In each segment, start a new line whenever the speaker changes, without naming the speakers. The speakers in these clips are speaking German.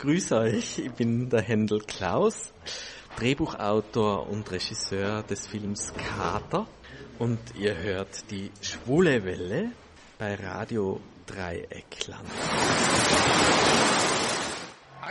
grüße euch. Ich bin der Händel Klaus, Drehbuchautor und Regisseur des Films Kater. Und ihr hört die Schwule Welle bei Radio Dreieckland.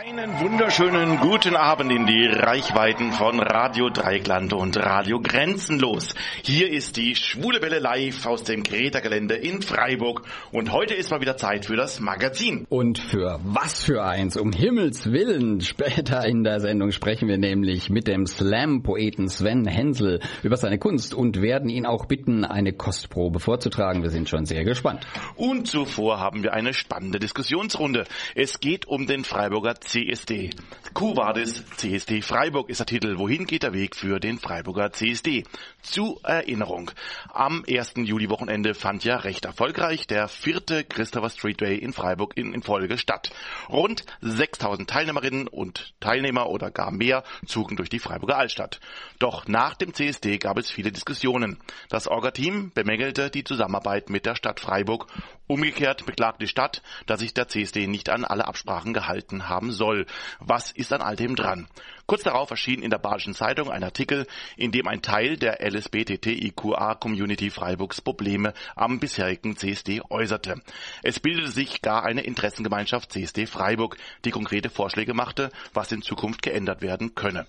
Einen wunderschönen guten Abend in die Reichweiten von Radio Dreieckland und Radio Grenzenlos. Hier ist die Schwule Welle live aus dem Greta-Gelände in Freiburg und heute ist mal wieder Zeit für das Magazin.
Und für was für eins, um Himmels Willen. Später in der Sendung sprechen wir nämlich mit dem Slam-Poeten Sven Hensel über seine Kunst und werden ihn auch bitten, eine Kostprobe vorzutragen. Wir sind schon sehr gespannt.
Und zuvor haben wir eine spannende Diskussionsrunde. Es geht um den Freiburger CSD. Cuvadis CSD Freiburg ist der Titel. Wohin geht der Weg für den Freiburger CSD? Zu Erinnerung. Am 1. Juli-Wochenende fand ja recht erfolgreich der vierte Christopher Street Day in Freiburg in, in Folge statt. Rund 6000 Teilnehmerinnen und Teilnehmer oder gar mehr zogen durch die Freiburger Altstadt. Doch nach dem CSD gab es viele Diskussionen. Das Orga-Team bemängelte die Zusammenarbeit mit der Stadt Freiburg. Umgekehrt beklagte die Stadt, dass sich der CSD nicht an alle Absprachen gehalten haben soll. Was ist an all dem dran? Kurz darauf erschien in der Badischen Zeitung ein Artikel, in dem ein Teil der LSBTTIQA-Community Freiburgs Probleme am bisherigen CSD äußerte. Es bildete sich gar eine Interessengemeinschaft CSD Freiburg, die konkrete Vorschläge machte, was in Zukunft geändert werden könne.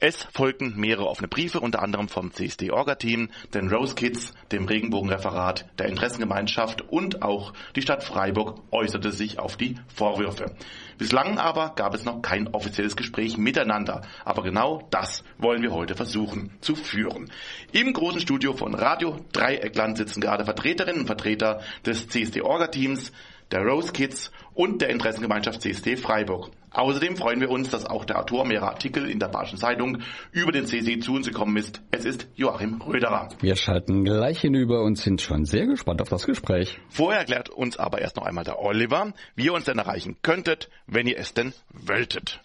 Es folgten mehrere offene Briefe, unter anderem vom CSD-Orga-Team, den Rose Kids, dem Regenbogenreferat, der Interessengemeinschaft und auch die Stadt Freiburg äußerte sich auf die Vorwürfe. Bislang aber gab es noch kein offizielles Gespräch miteinander. Aber genau das wollen wir heute versuchen zu führen. Im großen Studio von Radio Dreieckland sitzen gerade Vertreterinnen und Vertreter des CSD-Orga-Teams, der Rose Kids und der Interessengemeinschaft CSD Freiburg. Außerdem freuen wir uns, dass auch der Autor mehrerer Artikel in der Badischen Zeitung über den CSD zu uns gekommen ist. Es ist Joachim Röderer.
Wir schalten gleich hinüber und sind schon sehr gespannt auf das Gespräch.
Vorher erklärt uns aber erst noch einmal der Oliver, wie ihr uns denn erreichen könntet, wenn ihr es denn wolltet.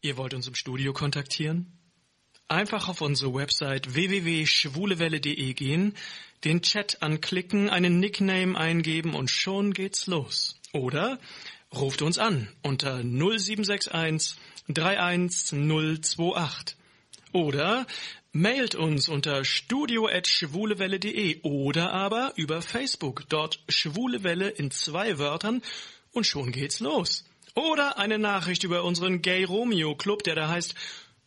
Ihr wollt uns im Studio kontaktieren? Einfach auf unsere Website www.schwulewelle.de gehen, den Chat anklicken, einen Nickname eingeben und schon geht's los. Oder ruft uns an unter 0761 31028. Oder mailt uns unter studio.schwulewelle.de oder aber über Facebook, dort Schwule Welle in zwei Wörtern und schon geht's los. Oder eine Nachricht über unseren Gay Romeo Club, der da heißt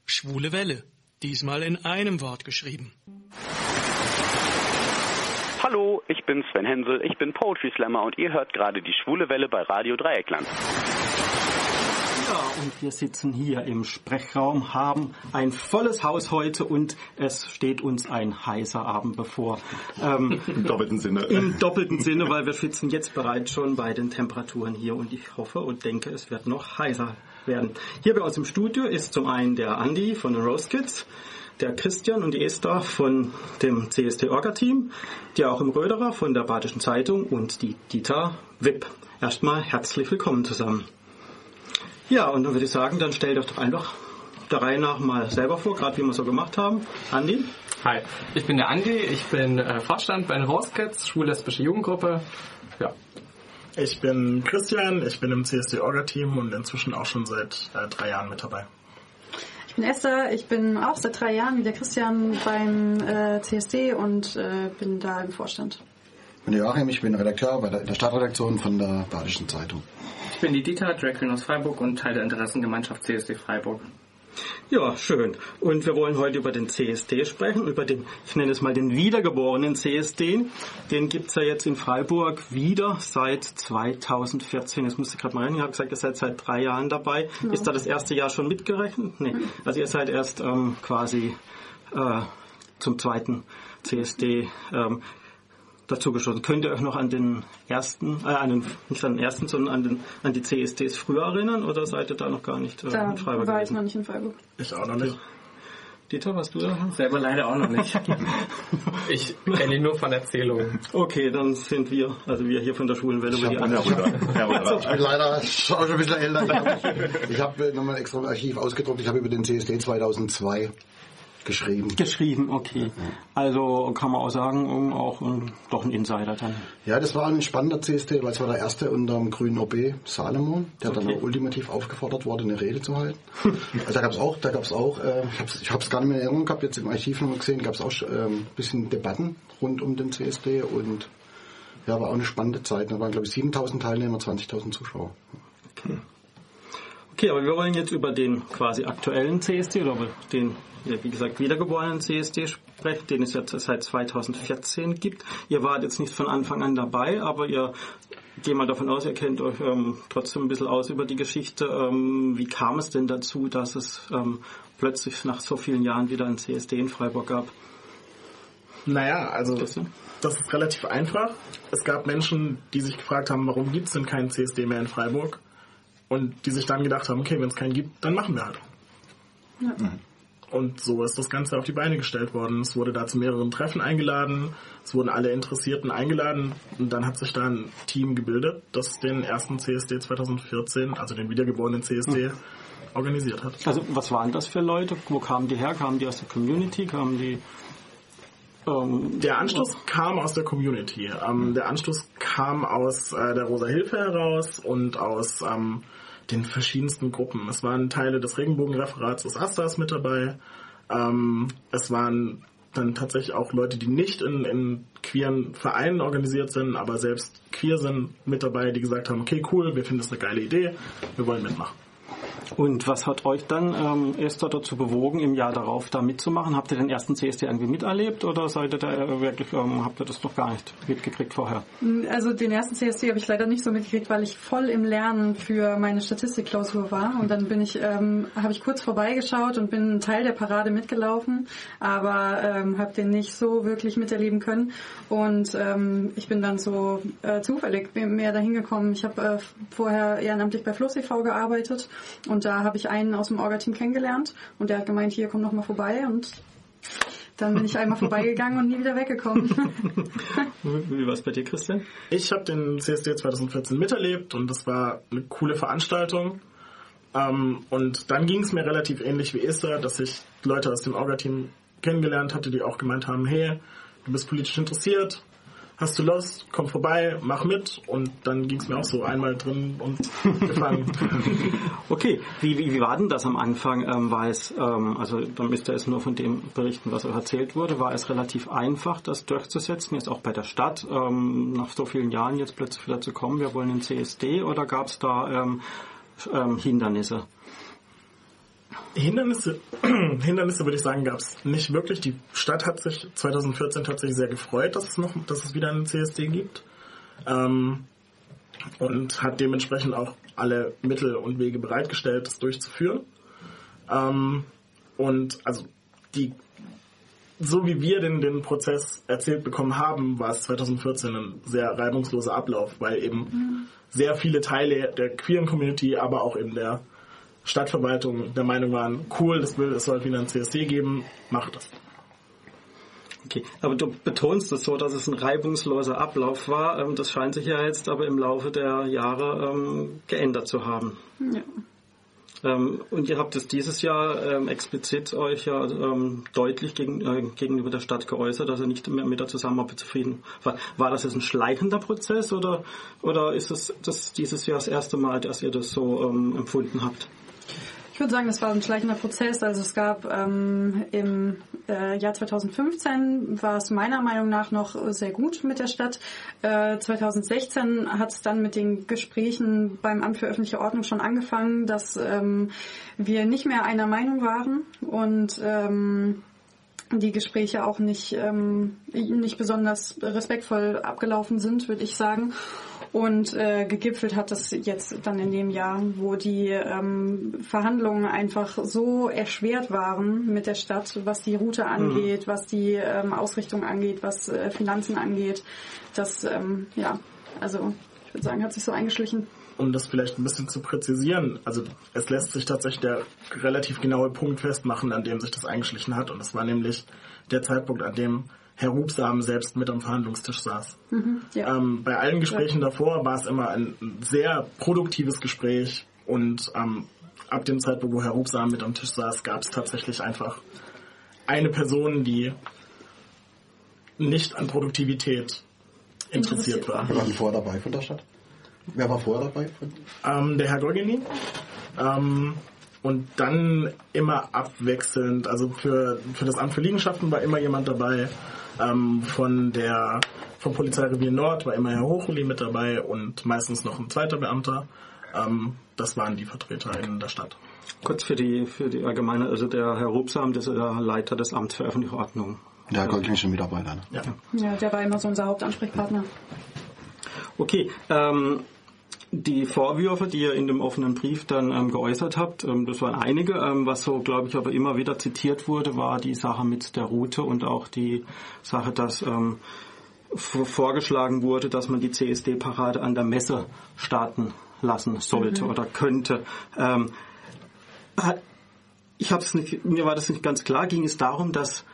Schwule Welle. Diesmal in einem Wort geschrieben.
Hallo, ich bin Sven Hensel, ich bin Poetry Slammer und ihr hört gerade die Schwule Welle bei Radio Dreieckland.
Ja, und wir sitzen hier im Sprechraum, haben ein volles Haus heute und es steht uns ein heißer Abend bevor.
Ähm, Im doppelten Sinne.
Im doppelten Sinne, weil wir schwitzen jetzt bereits schon bei den Temperaturen hier und ich hoffe und denke, es wird noch heißer werden. Hier bei uns im Studio ist zum einen der Andi von den Rose Kids, der Christian und die Esther von dem CST-Orga-Team, die auch im Röderer von der Badischen Zeitung und die Dieter Wipp. Erstmal herzlich willkommen zusammen. Ja, und dann würde ich sagen, dann stellt euch doch einfach der Reihe nach mal selber vor, gerade wie wir so gemacht haben. Andi?
Hi, ich bin der Andi, ich bin äh, Vorstand bei den Rose Kids, schwul-lesbische Jugendgruppe. Ja.
Ich bin Christian, ich bin im CSD-Orga-Team und inzwischen auch schon seit äh, drei Jahren mit dabei.
Ich bin Esther, ich bin auch seit drei Jahren wie der Christian beim äh, CSD und äh, bin da im Vorstand.
Ich bin Joachim, ich bin Redakteur bei der, in der Stadtredaktion von der Badischen Zeitung.
Ich bin die Dieter, Drag Queen aus Freiburg und Teil der Interessengemeinschaft CSD Freiburg.
Ja, schön. Und wir wollen heute über den CSD sprechen, über den, ich nenne es mal den wiedergeborenen CSD. Den gibt's ja jetzt in Freiburg wieder seit 2014. Jetzt musste ich gerade mal rein, ich habe gesagt, ihr seid seit drei Jahren dabei.
Ja.
Ist da das erste Jahr schon mitgerechnet? Nee. Also ihr seid erst ähm, quasi äh, zum zweiten CSD ähm, dazu geschossen. Könnt ihr euch noch an den ersten, äh, an den, nicht an den ersten, sondern an, den, an die CSDs früher erinnern oder seid ihr da noch gar nicht äh,
Da
in Freiburg
war ich
gewesen?
noch nicht in Freiburg.
Ich auch noch nicht.
Dieter, warst du da?
Selber leider auch noch nicht. ich kenne ihn nur von Erzählungen.
Okay, dann sind wir, also wir hier von der Schulenwelle, über die anderen.
Ich bin leider schon ein bisschen älter. Ich habe hab nochmal extra im Archiv ausgedruckt. Ich habe über den CSD 2002 Geschrieben.
Geschrieben, okay. Also kann man auch sagen, um, auch um, doch ein Insider dann.
Ja, das war ein spannender CSD, weil es war der erste unter dem grünen OB Salomon, der
Okay.
dann auch ultimativ aufgefordert wurde, eine Rede zu halten. Also da gab es auch, da gab es auch, äh, ich habe es gar nicht mehr in Erinnerung gehabt, jetzt im Archiv nochmal gesehen, gab es auch ähm, ein bisschen Debatten rund um den CSD und ja, war auch eine spannende Zeit. Da waren, glaube ich, 7000 Teilnehmer, 20.000 Zuschauer.
Okay, aber wir wollen jetzt über den quasi aktuellen CSD oder den, wie gesagt, wiedergeborenen CSD sprechen, den es jetzt seit 2014 gibt. Ihr wart jetzt nicht von Anfang an dabei, aber ihr gehe mal davon aus, ihr kennt euch ähm, trotzdem ein bisschen aus über die Geschichte. Ähm, wie kam es denn dazu, dass es ähm, plötzlich nach so vielen Jahren wieder ein CSD in Freiburg gab?
Naja, also
Das,
das ist relativ einfach. Es gab Menschen, die sich gefragt haben, warum gibt es denn keinen CSD mehr in Freiburg? Und die sich dann gedacht haben, okay, wenn es keinen gibt, dann machen wir halt. Und so ist das Ganze auf die Beine gestellt worden. Es wurde da zu mehreren Treffen eingeladen, es wurden alle Interessierten eingeladen und dann hat sich da ein Team gebildet, das den ersten CSD 2014, also den wiedergeborenen CSD, organisiert hat.
Also was waren das für Leute? Wo kamen die her? Kamen die aus der Community? Kamen die... Ähm,
Der Anstoß kam aus der Community. Ähm, der Anstoß kam aus äh, der Rosa Hilfe heraus und aus ähm, den verschiedensten Gruppen. Es waren Teile des Regenbogenreferats des Astas mit dabei. Ähm, es waren dann tatsächlich auch Leute, die nicht in, in queeren Vereinen organisiert sind, aber selbst queer sind mit dabei, die gesagt haben, okay, cool, wir finden das eine geile Idee, wir wollen mitmachen.
Und was hat euch dann ähm, erst dazu bewogen, im Jahr darauf da mitzumachen? Habt ihr den ersten CSD irgendwie miterlebt oder seid ihr da wirklich, ähm, habt ihr das noch gar nicht mitgekriegt vorher?
Also den ersten CSD habe ich leider nicht so mitgekriegt, weil ich voll im Lernen für meine Statistikklausur war. Und dann bin ich, ähm, habe ich kurz vorbeigeschaut und bin Teil der Parade mitgelaufen, aber ähm, habe den nicht so wirklich miterleben können. Und ähm, ich bin dann so äh, zufällig mehr dahin gekommen. Ich habe äh, vorher ehrenamtlich bei Fluss e.V. gearbeitet und da habe ich einen aus dem Orga-Team kennengelernt und der hat gemeint, hier komm noch mal vorbei und dann bin ich einmal vorbeigegangen und nie wieder weggekommen.
Wie war es bei dir, Christian?
Ich habe den CSD 2014 miterlebt und das war eine coole Veranstaltung. Ähm, und dann ging es mir relativ ähnlich wie Esther, dass ich Leute aus dem Orga-Team kennengelernt hatte, die auch gemeint haben, hey, du bist politisch interessiert, hast du Lust, komm vorbei, mach mit. Und dann ging es mir auch so einmal drin und gefangen.
Okay, wie, wie, wie war denn das am Anfang? Ähm, war es, ähm, also dann müsst ihr es nur von dem berichten, was euch erzählt wurde, war es relativ einfach, das durchzusetzen, jetzt auch bei der Stadt, ähm, nach so vielen Jahren jetzt plötzlich wieder zu kommen, wir wollen den CSD oder gab es da ähm, ähm, Hindernisse?
Hindernisse, Hindernisse würde ich sagen, gab es nicht wirklich. Die Stadt hat sich 2014 tatsächlich sehr gefreut, dass es noch, dass es wieder einen CSD gibt. Ähm, und hat dementsprechend auch alle Mittel und Wege bereitgestellt, das durchzuführen. Ähm, und also die, so wie wir den, den Prozess erzählt bekommen haben, war es 2014 ein sehr reibungsloser Ablauf, weil eben sehr viele Teile der queeren Community, aber auch in der Stadtverwaltung der Meinung waren, cool, das will, es soll wieder ein CSD geben, macht das.
Okay, aber du betonst es so, dass es ein reibungsloser Ablauf war. Ähm, das scheint sich ja jetzt aber im Laufe der Jahre ähm, geändert zu haben.
ja.
Ähm, und ihr habt es dieses Jahr ähm, explizit euch ja ähm, deutlich gegen, äh, gegenüber der Stadt geäußert, dass ihr nicht mehr mit der Zusammenarbeit zufrieden war. War das jetzt ein schleichender Prozess oder, oder ist es das dieses Jahr das erste Mal, dass ihr das so empfunden habt?
Ich würde sagen, das war ein schleichender Prozess. Also es gab ähm, im äh, Jahr 2015 war es meiner Meinung nach noch sehr gut mit der Stadt. Äh, 2016 hat es dann mit den Gesprächen beim Amt für öffentliche Ordnung schon angefangen, dass ähm, wir nicht mehr einer Meinung waren und ähm, die Gespräche auch nicht, ähm, nicht besonders respektvoll abgelaufen sind, würde ich sagen. Und äh, gegipfelt hat das jetzt dann in dem Jahr, wo die ähm, Verhandlungen einfach so erschwert waren mit der Stadt, was die Route angeht, was die ähm, Ausrichtung angeht, was äh, Finanzen angeht. Das, ähm, ja, also ich würde sagen, hat sich so eingeschlichen.
Um das vielleicht ein bisschen zu präzisieren, also es lässt sich tatsächlich der relativ genaue Punkt festmachen, an dem sich das eingeschlichen hat. Und das war nämlich der Zeitpunkt, an dem Herr Rubsam selbst mit am Verhandlungstisch saß.
Ja.
Ähm, bei allen Gesprächen davor war es immer ein sehr produktives Gespräch und ähm, ab dem Zeitpunkt, wo Herr Rubsam mit am Tisch saß, gab es tatsächlich einfach eine Person, die nicht an Produktivität interessiert war.
Wer war vorher dabei von der Stadt? Wer war vorher dabei? Von
Ähm, der Herr Gorgini. Ähm, und dann immer abwechselnd, also für, für das Amt für Liegenschaften war immer jemand dabei. Ähm, von der vom Polizeirevier Nord war immer Herr Hochuli mit dabei und meistens noch ein zweiter Beamter. Ähm, das waren die Vertreter in der Stadt.
Kurz für die, für die allgemeine, also der Herr Rupsam, das ist der Leiter des Amts für öffentliche Ordnung.
der goldsche Mitarbeiter. Ne?
Ja.
Ja, der war immer so unser Hauptansprechpartner.
Okay, ähm, die Vorwürfe, die ihr in dem offenen Brief dann ähm, geäußert habt, ähm, das waren einige. Ähm, was so, glaube ich, aber immer wieder zitiert wurde, war die Sache mit der Route und auch die Sache, dass ähm, vorgeschlagen wurde, dass man die CSD-Parade an der Messe starten lassen sollte oder könnte. Ähm, ich hab's nicht, mir war das nicht ganz klar. Ging es darum, dass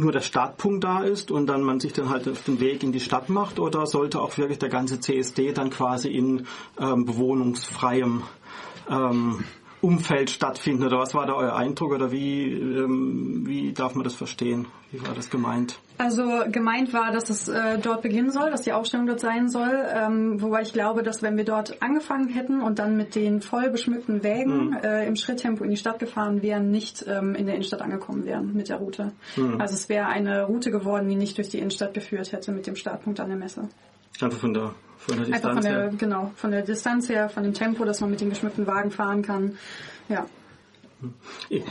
nur der Startpunkt da ist und dann man sich dann halt auf den Weg in die Stadt macht oder sollte auch wirklich der ganze CSD dann quasi in ähm, bewohnungsfreiem ähm, Umfeld stattfinden oder was war da euer Eindruck oder wie, ähm, wie darf man das verstehen? Wie war das gemeint?
Also gemeint war, dass es äh, dort beginnen soll, dass die Ausstellung dort sein soll. Ähm, wobei ich glaube, dass wenn wir dort angefangen hätten und dann mit den voll beschmückten Wägen äh, im Schritttempo in die Stadt gefahren wären, nicht ähm, in der Innenstadt angekommen wären mit der Route. Also es wäre eine Route geworden, die nicht durch die Innenstadt geführt hätte mit dem Startpunkt an der Messe.
Einfach von der, von der
Einfach von
Distanz
der,
her.
genau, von der Distanz her, von dem Tempo, dass man mit den geschmückten Wagen fahren kann. Ja.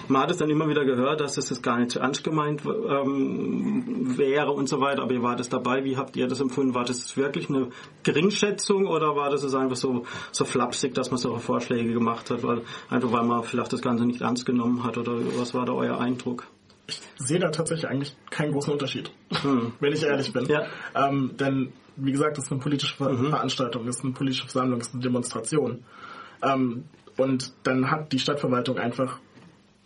Man hat es dann immer wieder gehört, dass es das gar nicht so ernst gemeint ähm, wäre und so weiter, aber ihr wart es dabei. Wie habt ihr das empfunden? War das wirklich eine Geringschätzung oder war das es einfach so, so flapsig, dass man solche Vorschläge gemacht hat, weil einfach weil man vielleicht das Ganze nicht ernst genommen hat oder was war da euer Eindruck?
Ich sehe da tatsächlich eigentlich keinen großen Unterschied, wenn ich ehrlich bin.
Ja.
Ähm, denn, wie gesagt, das ist eine politische Ver Veranstaltung, das ist eine politische Versammlung, das ist eine Demonstration. Ähm, und dann hat die Stadtverwaltung einfach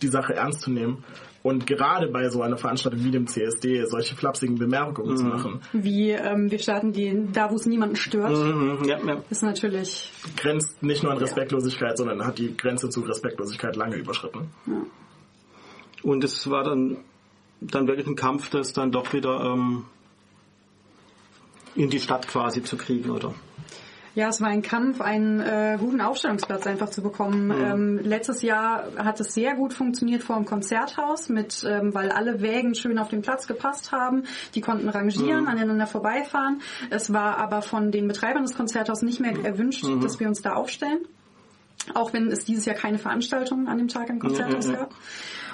die Sache ernst zu nehmen und gerade bei so einer Veranstaltung wie dem CSD solche flapsigen Bemerkungen zu machen,
Wie ähm, wir starten die da, wo es niemanden stört,
Mhm, ja, ja.
ist natürlich
grenzt nicht nur an Respektlosigkeit, sondern hat die Grenze zu Respektlosigkeit lange überschritten.
Und es war dann, dann wirklich ein Kampf, das dann doch wieder ähm, in die Stadt quasi zu kriegen, oder?
Ja, es war ein Kampf, einen äh, guten Aufstellungsplatz einfach zu bekommen. Ähm, letztes Jahr hat es sehr gut funktioniert vor dem Konzerthaus, mit, ähm, weil alle Wägen schön auf den Platz gepasst haben. Die konnten rangieren, aneinander vorbeifahren. Es war aber von den Betreibern des Konzerthauses nicht mehr erwünscht, dass wir uns da aufstellen. Auch wenn es dieses Jahr keine Veranstaltung an dem Tag am Konzerthaus gab.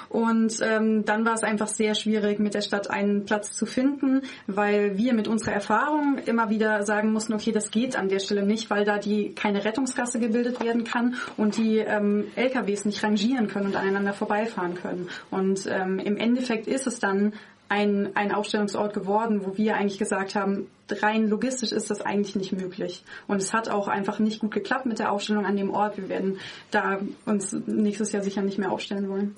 Und ähm, dann war es einfach sehr schwierig, mit der Stadt einen Platz zu finden, weil wir mit unserer Erfahrung immer wieder sagen mussten, okay, das geht an der Stelle nicht, weil da die keine Rettungsgasse gebildet werden kann und die ähm, LKWs nicht rangieren können und aneinander vorbeifahren können. Und ähm, im Endeffekt ist es dann ein, ein Aufstellungsort geworden, wo wir eigentlich gesagt haben, rein logistisch ist das eigentlich nicht möglich. Und es hat auch einfach nicht gut geklappt mit der Aufstellung an dem Ort. Wir werden da uns nächstes Jahr sicher nicht mehr aufstellen wollen.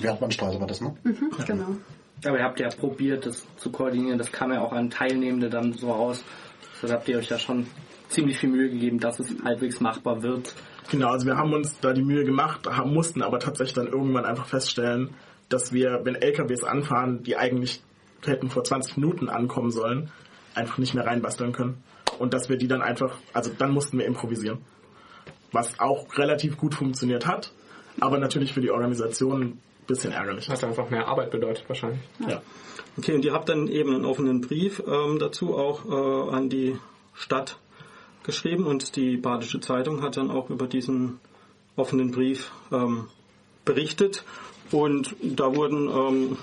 Wertmannstraße war das, ne?
Mhm, genau.
Aber ihr habt ja probiert, das zu koordinieren. Das kam ja auch an Teilnehmende dann so raus. Also habt ihr euch ja schon ziemlich viel Mühe gegeben, dass es halbwegs machbar wird.
Genau, also wir haben uns da die Mühe gemacht, haben, mussten aber tatsächlich dann irgendwann einfach feststellen, dass wir, wenn LKWs anfahren, die eigentlich hätten vor 20 Minuten ankommen sollen, einfach nicht mehr reinbasteln können. Und dass wir die dann einfach, also dann mussten wir improvisieren. Was auch relativ gut funktioniert hat, aber natürlich für die Organisation ein bisschen ärgerlich.
Hat einfach mehr Arbeit bedeutet wahrscheinlich.
Ja.
Okay, und ihr habt dann eben einen offenen Brief ähm, dazu auch äh, an die Stadt geschrieben und die Badische Zeitung hat dann auch über diesen offenen Brief ähm, berichtet und da wurden ähm,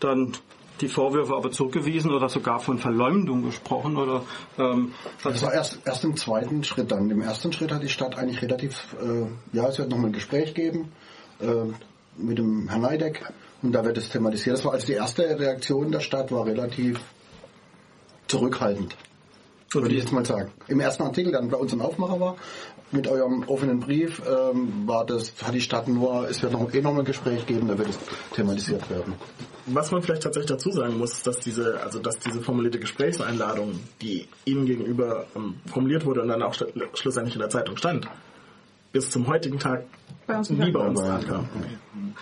dann die Vorwürfe aber zurückgewiesen oder sogar von Verleumdung gesprochen oder ähm,
Das war erst, erst im zweiten Schritt dann. Im ersten Schritt hat die Stadt eigentlich relativ, äh, ja, es wird nochmal ein Gespräch geben äh, mit dem Herrn Neideck und da wird es thematisiert. Das war also die erste Reaktion der Stadt war relativ zurückhaltend, würde ich jetzt mal sagen. Im ersten Artikel, der dann bei uns im Aufmacher war, mit eurem offenen Brief, ähm, war das, hat die Stadt nur, es wird noch eh nochmal ein Gespräch geben, da wird es thematisiert werden.
Was man vielleicht tatsächlich dazu sagen muss, ist, dass diese, also dass diese formulierte Gesprächseinladung, die Ihnen gegenüber ähm, formuliert wurde und dann auch sch schlussendlich in der Zeitung stand, bis zum heutigen Tag
Bei uns
nie bei uns
Ja,
ankam.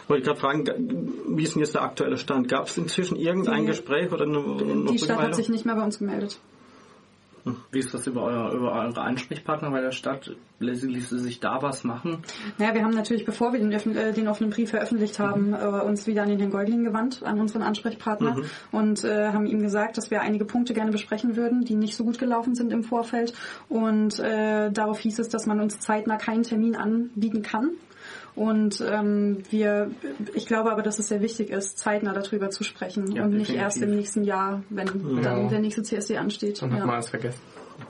Wollte ich gerade fragen, wie ist denn jetzt der aktuelle Stand? Gab es inzwischen irgendein
Die-
Gespräch oder eine, eine
Die Stadt hat sich nicht mehr bei uns gemeldet.
Wie ist das über, euer, über eure Ansprechpartner bei der Stadt? Ließe ließe sich da was machen?
Naja, wir haben natürlich, bevor wir den, äh, den offenen Brief veröffentlicht haben, äh, uns wieder an den Herrn Goldling gewandt, an unseren Ansprechpartner
Mhm.
und äh, haben ihm gesagt, dass wir einige Punkte gerne besprechen würden, die nicht so gut gelaufen sind im Vorfeld. Und äh, darauf hieß es, dass man uns zeitnah keinen Termin anbieten kann. Und ähm, wir, ich glaube aber, dass es sehr wichtig ist, zeitnah darüber zu sprechen
Ja,
und nicht
definitiv.
erst im nächsten Jahr, wenn
Ja.
dann der nächste CSD ansteht.
Dann hat
Ja.
man es vergessen.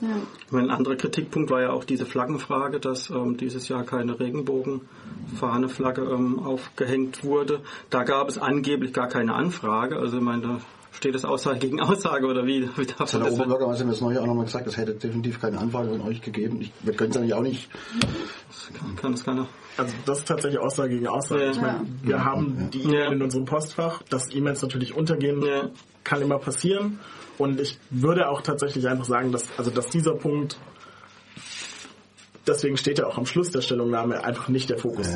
Ja.
Ein anderer Kritikpunkt war ja auch diese Flaggenfrage, dass ähm, dieses Jahr keine Regenbogenfahne-Flagge ähm, aufgehängt wurde. Da gab es angeblich gar keine Anfrage. Also ich meine, da steht es Aussage gegen Aussage oder wie? wie darf
Das hat der
das
Oberbürgermeister mir das neue auch nochmal gesagt, es hätte definitiv keine Anfrage von euch gegeben. Ich, wir können es eigentlich auch nicht.
kann das keiner.
Also das ist tatsächlich Aussage gegen Aussage.
Ja.
Ich meine, wir haben die E-Mail in unserem Postfach, dass E-Mails natürlich untergehen, kann immer passieren. Und ich würde auch tatsächlich einfach sagen, dass also dass dieser Punkt deswegen steht ja auch am Schluss der Stellungnahme einfach nicht der Fokus.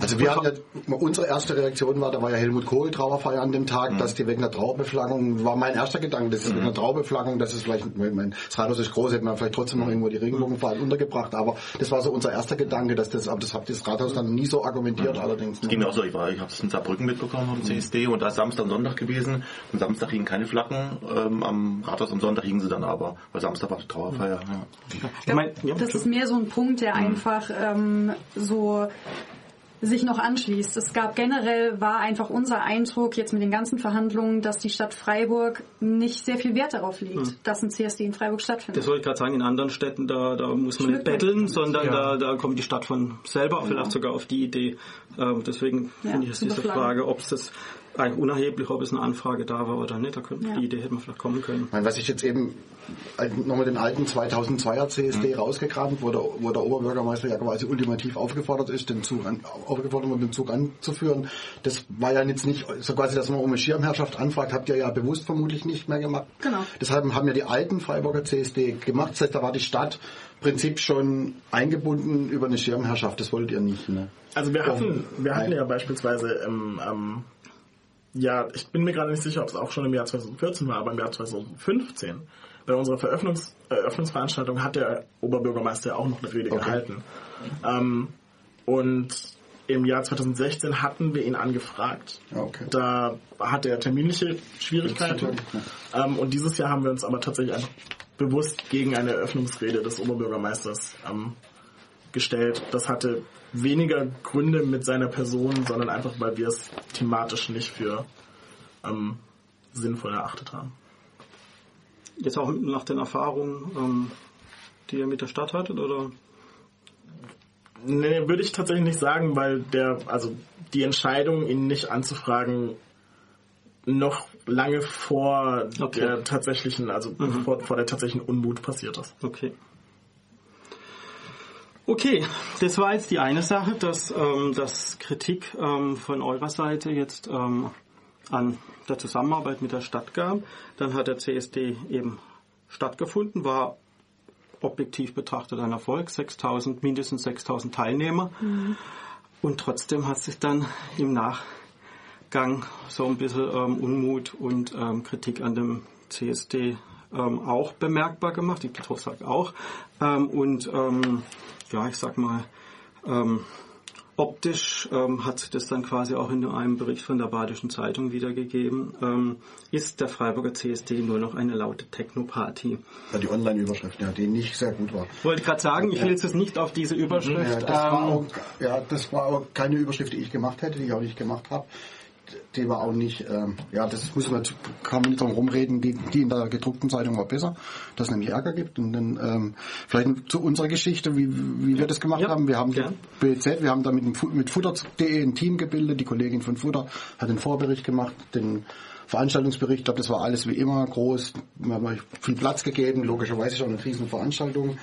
Also wir hatten ja, unsere erste Reaktion war, da war ja Helmut Kohl Trauerfeier an dem Tag, dass die wegen der Traubeflaggung, war mein erster Gedanke, das ist wegen der Traubeflaggung, das ist vielleicht, ich mein, das Rathaus ist groß, hätte man vielleicht trotzdem noch irgendwo die Regenbogenfahnen untergebracht, aber das war so unser erster Gedanke, dass das, aber das hat das Rathaus dann nie so argumentiert allerdings.
Es ging mir auch so, ich, war- ich habe es in Saarbrücken mitbekommen vom CSD und da ist Samstag und Sonntag gewesen. Am Samstag hingen keine Flaggen, ähm, am Rathaus am Sonntag hingen sie dann aber, weil Samstag war die Trauerfeier. Ja.
Ich glaub, das ist mehr so ein Punkt, der einfach ähm, so sich noch anschließt. Es gab generell, war einfach unser Eindruck jetzt mit den ganzen Verhandlungen, dass die Stadt Freiburg nicht sehr viel Wert darauf legt,
Hm.
dass ein CSD in Freiburg stattfindet.
Das wollte ich gerade sagen, in anderen Städten, da, da muss man nicht betteln, sondern
Ja.
da, da kommt die Stadt von selber
Ja.
vielleicht sogar auf die Idee. Ähm, deswegen
Ja,
finde ich es diese. Frage, ob es das eigentlich unerheblich, ob es eine Anfrage da war oder nicht, da könnte,
Ja.
die Idee hätte man vielleicht kommen können.
Meine, was ich jetzt eben nochmal den alten 2002er CSD rausgegraben, wo der, wo der Oberbürgermeister ja quasi ultimativ aufgefordert ist, den Zug an, aufgefordert wurde, den Zug anzuführen. Das war ja jetzt nicht so quasi, dass man um eine Schirmherrschaft anfragt, habt ihr ja bewusst vermutlich nicht mehr gemacht.
Genau.
Deshalb haben ja die alten Freiburger CSD gemacht. Das heißt, da war die Stadt im Prinzip schon eingebunden über eine Schirmherrschaft. Das wolltet ihr nicht, ne?
Also wir hatten, wir hatten ja beispielsweise im, ähm, ja, ich bin mir gerade nicht sicher, ob es auch schon im Jahr 2014 war, aber im Jahr 2015 bei unserer Veröffnungs Eröffnungsveranstaltung hat der Oberbürgermeister auch noch eine Rede
Okay.
gehalten. Ähm, und im Jahr 2016 hatten wir ihn angefragt. Da hatte er terminliche Schwierigkeiten. Ähm, und dieses Jahr haben wir uns aber tatsächlich bewusst gegen eine Eröffnungsrede des Oberbürgermeisters ähm, gestellt. Das hatte weniger Gründe mit seiner Person, sondern einfach, weil wir es thematisch nicht für ähm, sinnvoll erachtet haben.
Jetzt auch nach den Erfahrungen, ähm, die ihr mit der Stadt hattet, oder?
Nee, würde ich tatsächlich nicht sagen, weil der, also die Entscheidung, ihn nicht anzufragen, noch lange vor der tatsächlichen, also vor, vor der tatsächlichen Unmut passiert ist.
Okay. Okay, das war jetzt die eine Sache, dass, ähm, dass Kritik ähm, von eurer Seite jetzt ähm, an der Zusammenarbeit mit der Stadt gab. Dann hat der CSD eben stattgefunden, war objektiv betrachtet ein Erfolg, 6000, mindestens 6000 Teilnehmer. Und trotzdem hat sich dann im Nachgang so ein bisschen ähm, Unmut und ähm, Kritik an dem CSD ähm, auch bemerkbar gemacht. Ich sage auch. Ähm, und ähm, ja, ich sag mal, ähm, optisch ähm, hat sich das dann quasi auch in einem Bericht von der Badischen Zeitung wiedergegeben. Ähm, ist der Freiburger CSD nur noch eine laute Techno-Party?
Ja, die Online-Überschrift, ja, die nicht sehr gut war.
Wollte gerade sagen, ich will jetzt nicht auf diese Überschrift.
Ja, das, war auch, ja, das war auch keine Überschrift, die ich gemacht hätte, die ich auch nicht gemacht habe. Die war auch nicht, ähm, ja, das muss man, kann man nicht drum rumreden, die, die in der gedruckten Zeitung war besser, dass es nämlich Ärger gibt. Und dann ähm, vielleicht zu unserer Geschichte, wie, wie wir das gemacht haben. Wir haben die BZ, wir haben da mit, mit Futter.de ein Team gebildet, die Kollegin von Futter hat den Vorbericht gemacht, den Veranstaltungsbericht, ich glaube, das war alles wie immer groß, wir haben viel Platz gegeben, logischerweise schon eine riesen Veranstaltung.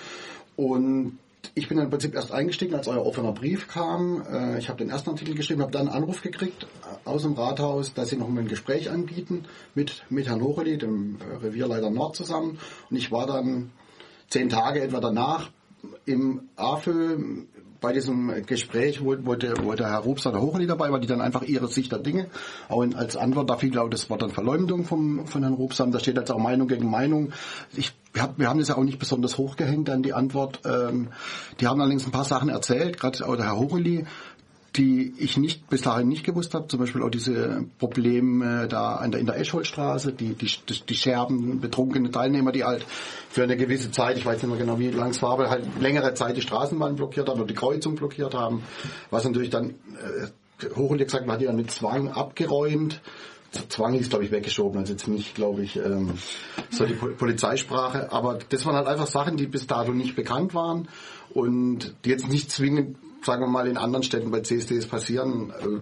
Und ich bin dann im Prinzip erst eingestiegen, als euer offener Brief kam. Äh, Ich habe den ersten Artikel geschrieben, habe dann einen Anruf gekriegt äh, aus dem Rathaus, dass sie noch mal ein Gespräch anbieten mit, mit Herrn Hocheli, dem Revierleiter Nord zusammen. Und ich war dann zehn Tage etwa danach im AFÖ bei diesem Gespräch, wo, wo, der, wo der Herr Rupser der Hochli dabei war, die dann einfach ihre Sicht der Dinge, auch in, als Antwort, da fiel, glaube das Wort dann Verleumdung vom, von Herrn Rupsam, da steht jetzt auch Meinung gegen Meinung. Ich, wir, hab, wir haben das ja auch nicht besonders hochgehängt an die Antwort. Ähm, die haben allerdings ein paar Sachen erzählt, gerade auch der Herr Hochli, die ich nicht bis dahin nicht gewusst habe. Zum Beispiel auch diese Probleme da an der, in der Eschholzstraße, die, die, die Scherben, betrunkene Teilnehmer, die halt für eine gewisse Zeit, ich weiß nicht mehr genau wie lang es war, aber halt längere Zeit die Straßenbahn blockiert haben oder die Kreuzung blockiert haben. Was natürlich dann, äh, Hochuli gesagt, man hat die dann mit Zwang abgeräumt. Zwang ist, glaube ich, weggeschoben, also jetzt nicht, glaube ich, ähm, so die Polizeisprache. Aber das waren halt einfach Sachen, die bis dato nicht bekannt waren und die jetzt nicht zwingend sagen wir mal, in anderen Städten bei CSDs passieren. Äh,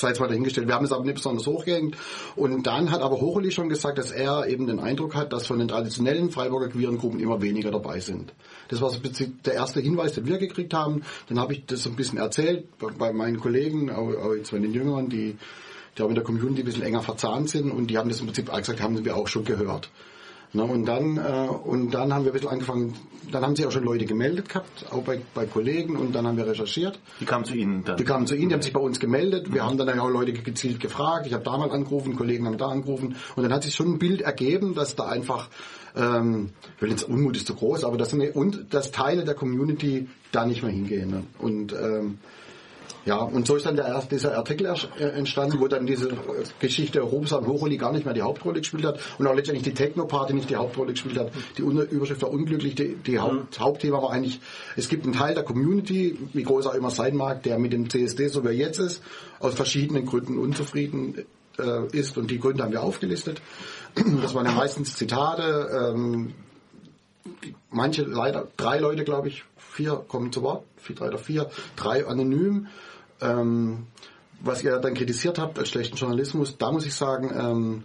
sei es mal dahingestellt. Wir haben es aber nicht besonders hochgehängt. Und dann hat aber Hocheli schon gesagt, dass er eben den Eindruck hat, dass von den traditionellen Freiburger queeren Gruppen immer weniger dabei sind. Das war der erste Hinweis, den wir gekriegt haben. Dann habe ich das ein bisschen erzählt bei meinen Kollegen, auch jetzt bei den Jüngeren, die, die auch in der Community ein bisschen enger verzahnt sind. Und die haben das im Prinzip gesagt, haben wir auch schon gehört. Na, und dann äh, und dann haben wir ein bisschen angefangen, dann haben sich auch schon Leute gemeldet gehabt, auch bei, bei Kollegen und dann haben wir recherchiert.
Die kamen zu Ihnen dann?
Die kamen zu Ihnen, die haben sich bei uns gemeldet. Wir haben dann auch Leute gezielt gefragt. Ich habe da mal angerufen, Kollegen haben da angerufen und dann hat sich schon ein Bild ergeben, dass da einfach ähm, ich will jetzt Unmut ist zu groß, aber das und dass Teile der Community da nicht mehr hingehen. Ne? Und ähm, ja, und so ist dann der dieser Artikel äh, entstanden, wo dann diese Geschichte Robsan Hocholi gar nicht mehr die Hauptrolle gespielt hat und auch letztendlich die Techno-Party nicht die Hauptrolle gespielt hat. Die Überschrift war unglücklich. Die, die Haupt, Hauptthema war eigentlich, es gibt einen Teil der Community, wie groß er immer sein mag, der mit dem CSD, so wie er jetzt ist, aus verschiedenen Gründen unzufrieden äh, ist und die Gründe haben wir aufgelistet. Das waren ja meistens Zitate, ähm, manche leider, drei Leute glaube ich, vier kommen zu Wort, vier, drei oder vier, drei anonym ähm, was ihr dann kritisiert habt als schlechten Journalismus, da muss ich sagen, ähm,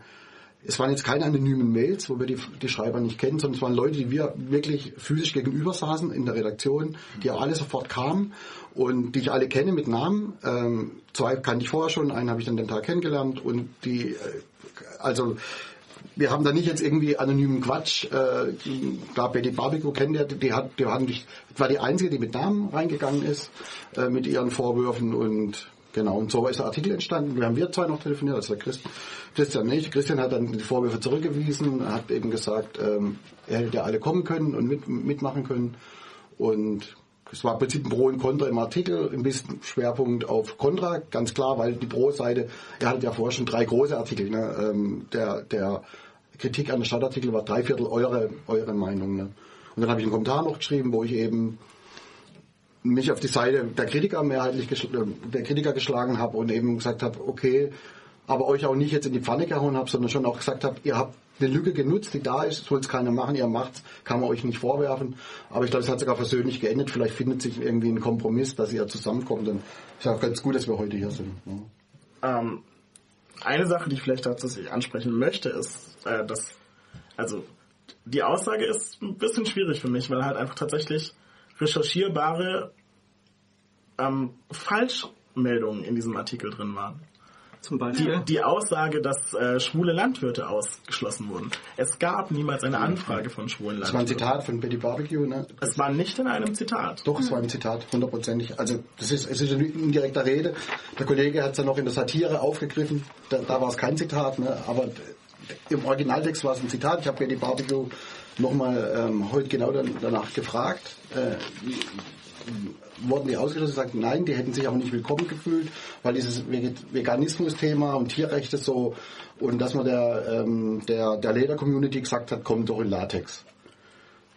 es waren jetzt keine anonymen Mails, wo wir die, die Schreiber nicht kennen, sondern es waren Leute, die wir wirklich physisch gegenüber saßen in der Redaktion, die auch alle sofort kamen und die ich alle kenne mit Namen. Ähm, zwei kannte ich vorher schon, einen habe ich dann den Tag kennengelernt und die, äh, also wir haben da nicht jetzt irgendwie anonymen Quatsch. Äh, da Betty Barbecue kennt ihr, die hat, die haben nicht, war die einzige, die mit Namen reingegangen ist, äh, mit ihren Vorwürfen und genau. Und so ist der Artikel entstanden. Wir haben wir zwei noch telefoniert, also der Christ, Christian nicht. Christian hat dann die Vorwürfe zurückgewiesen, hat eben gesagt, ähm, er hätte ja alle kommen können und mit, mitmachen können. Und es war im Prinzip ein Pro und Contra im Artikel, ein bisschen Schwerpunkt auf Contra, ganz klar, weil die Pro-Seite, er hat ja vorher schon drei große Artikel, ne? ähm, der, der Kritik an den Stadtartikel war drei Viertel eure, eure Meinung. Ne? Und dann habe ich einen Kommentar noch geschrieben, wo ich eben mich auf die Seite der Kritiker mehrheitlich der Kritiker geschlagen habe und eben gesagt habe, okay, aber euch auch nicht jetzt in die Pfanne gehauen habe, sondern schon auch gesagt habe, ihr habt eine Lücke genutzt, die da ist, soll es keiner machen, ihr macht's, kann man euch nicht vorwerfen. Aber ich glaube, es hat sogar persönlich geendet. Vielleicht findet sich irgendwie ein Kompromiss, dass ihr zusammenkommt. Und ist auch ganz gut, dass wir heute hier sind.
Ja. Ähm, eine Sache, die ich vielleicht tatsächlich ansprechen möchte, ist, äh, dass, also, die Aussage ist ein bisschen schwierig für mich, weil halt einfach tatsächlich recherchierbare ähm, Falschmeldungen in diesem Artikel drin waren. Zum Beispiel? Die, die Aussage, dass äh, schwule Landwirte ausgeschlossen wurden. Es gab niemals eine Anfrage von schwulen Landwirten.
Das war ein Zitat von Betty Barbecue, ne?
Es war nicht in einem Zitat.
Doch, es war ein Zitat, hundertprozentig. Also das ist, es ist eine indirekte Rede. Der Kollege hat es ja noch in der Satire aufgegriffen. Da, da war es kein Zitat, ne? aber im Originaltext war es ein Zitat. Ich habe Betty Barbecue nochmal ähm, heute genau dann, danach gefragt. Äh, wurden die ausgeschlossen, gesagt, nein, die hätten sich auch nicht willkommen gefühlt, weil dieses Veganismus-Thema und Tierrechte so und dass man der, ähm, der, der Leder-Community gesagt hat, kommt doch in Latex.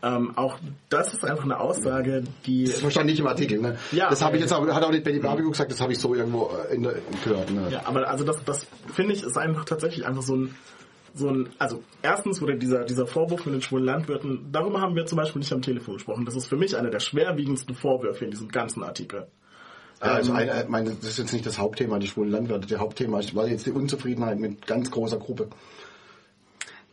Ähm, auch das ist einfach eine Aussage, die.
Das verstand ich im Artikel, ne? Ja. Das habe ich jetzt aber, hat auch nicht Benny Barbecue gesagt, das habe ich so irgendwo in der, gehört, ne?
Ja, aber also das, das finde ich ist einfach tatsächlich einfach so ein, so ein, also erstens wurde dieser, dieser Vorwurf mit den schwulen Landwirten, darüber haben wir zum Beispiel nicht am Telefon gesprochen. Das ist für mich einer der schwerwiegendsten Vorwürfe in diesem ganzen Artikel.
Ja, also ähm, ein, meine, das ist jetzt nicht das Hauptthema, die schwulen Landwirte. Das Hauptthema war jetzt die Unzufriedenheit mit ganz großer Gruppe.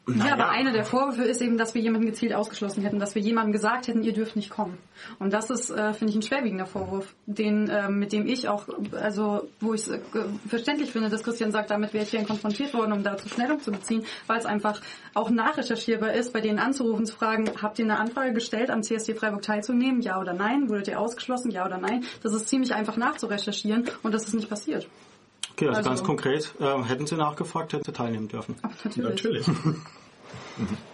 Ja, aber einer der Vorwürfe ist eben, dass wir jemanden gezielt ausgeschlossen hätten, dass wir jemandem gesagt hätten, ihr dürft nicht kommen. Und das ist, äh, finde ich, ein schwerwiegender Vorwurf, den, äh, mit dem ich auch, also wo ich es äh, verständlich finde, dass Christian sagt, damit wäre ich hier konfrontiert worden, um dazu Stellung zu beziehen, weil es einfach auch nachrecherchierbar ist, bei denen anzurufen, zu fragen, habt ihr eine Anfrage gestellt, am CSD Freiburg teilzunehmen, ja oder nein? Wurdet ihr ausgeschlossen, ja oder nein? Das ist ziemlich einfach nachzurecherchieren und das ist nicht passiert.
Okay, also,
Also-
ganz konkret, äh, hätten Sie nachgefragt, hätten Sie teilnehmen dürfen.
Natürlich.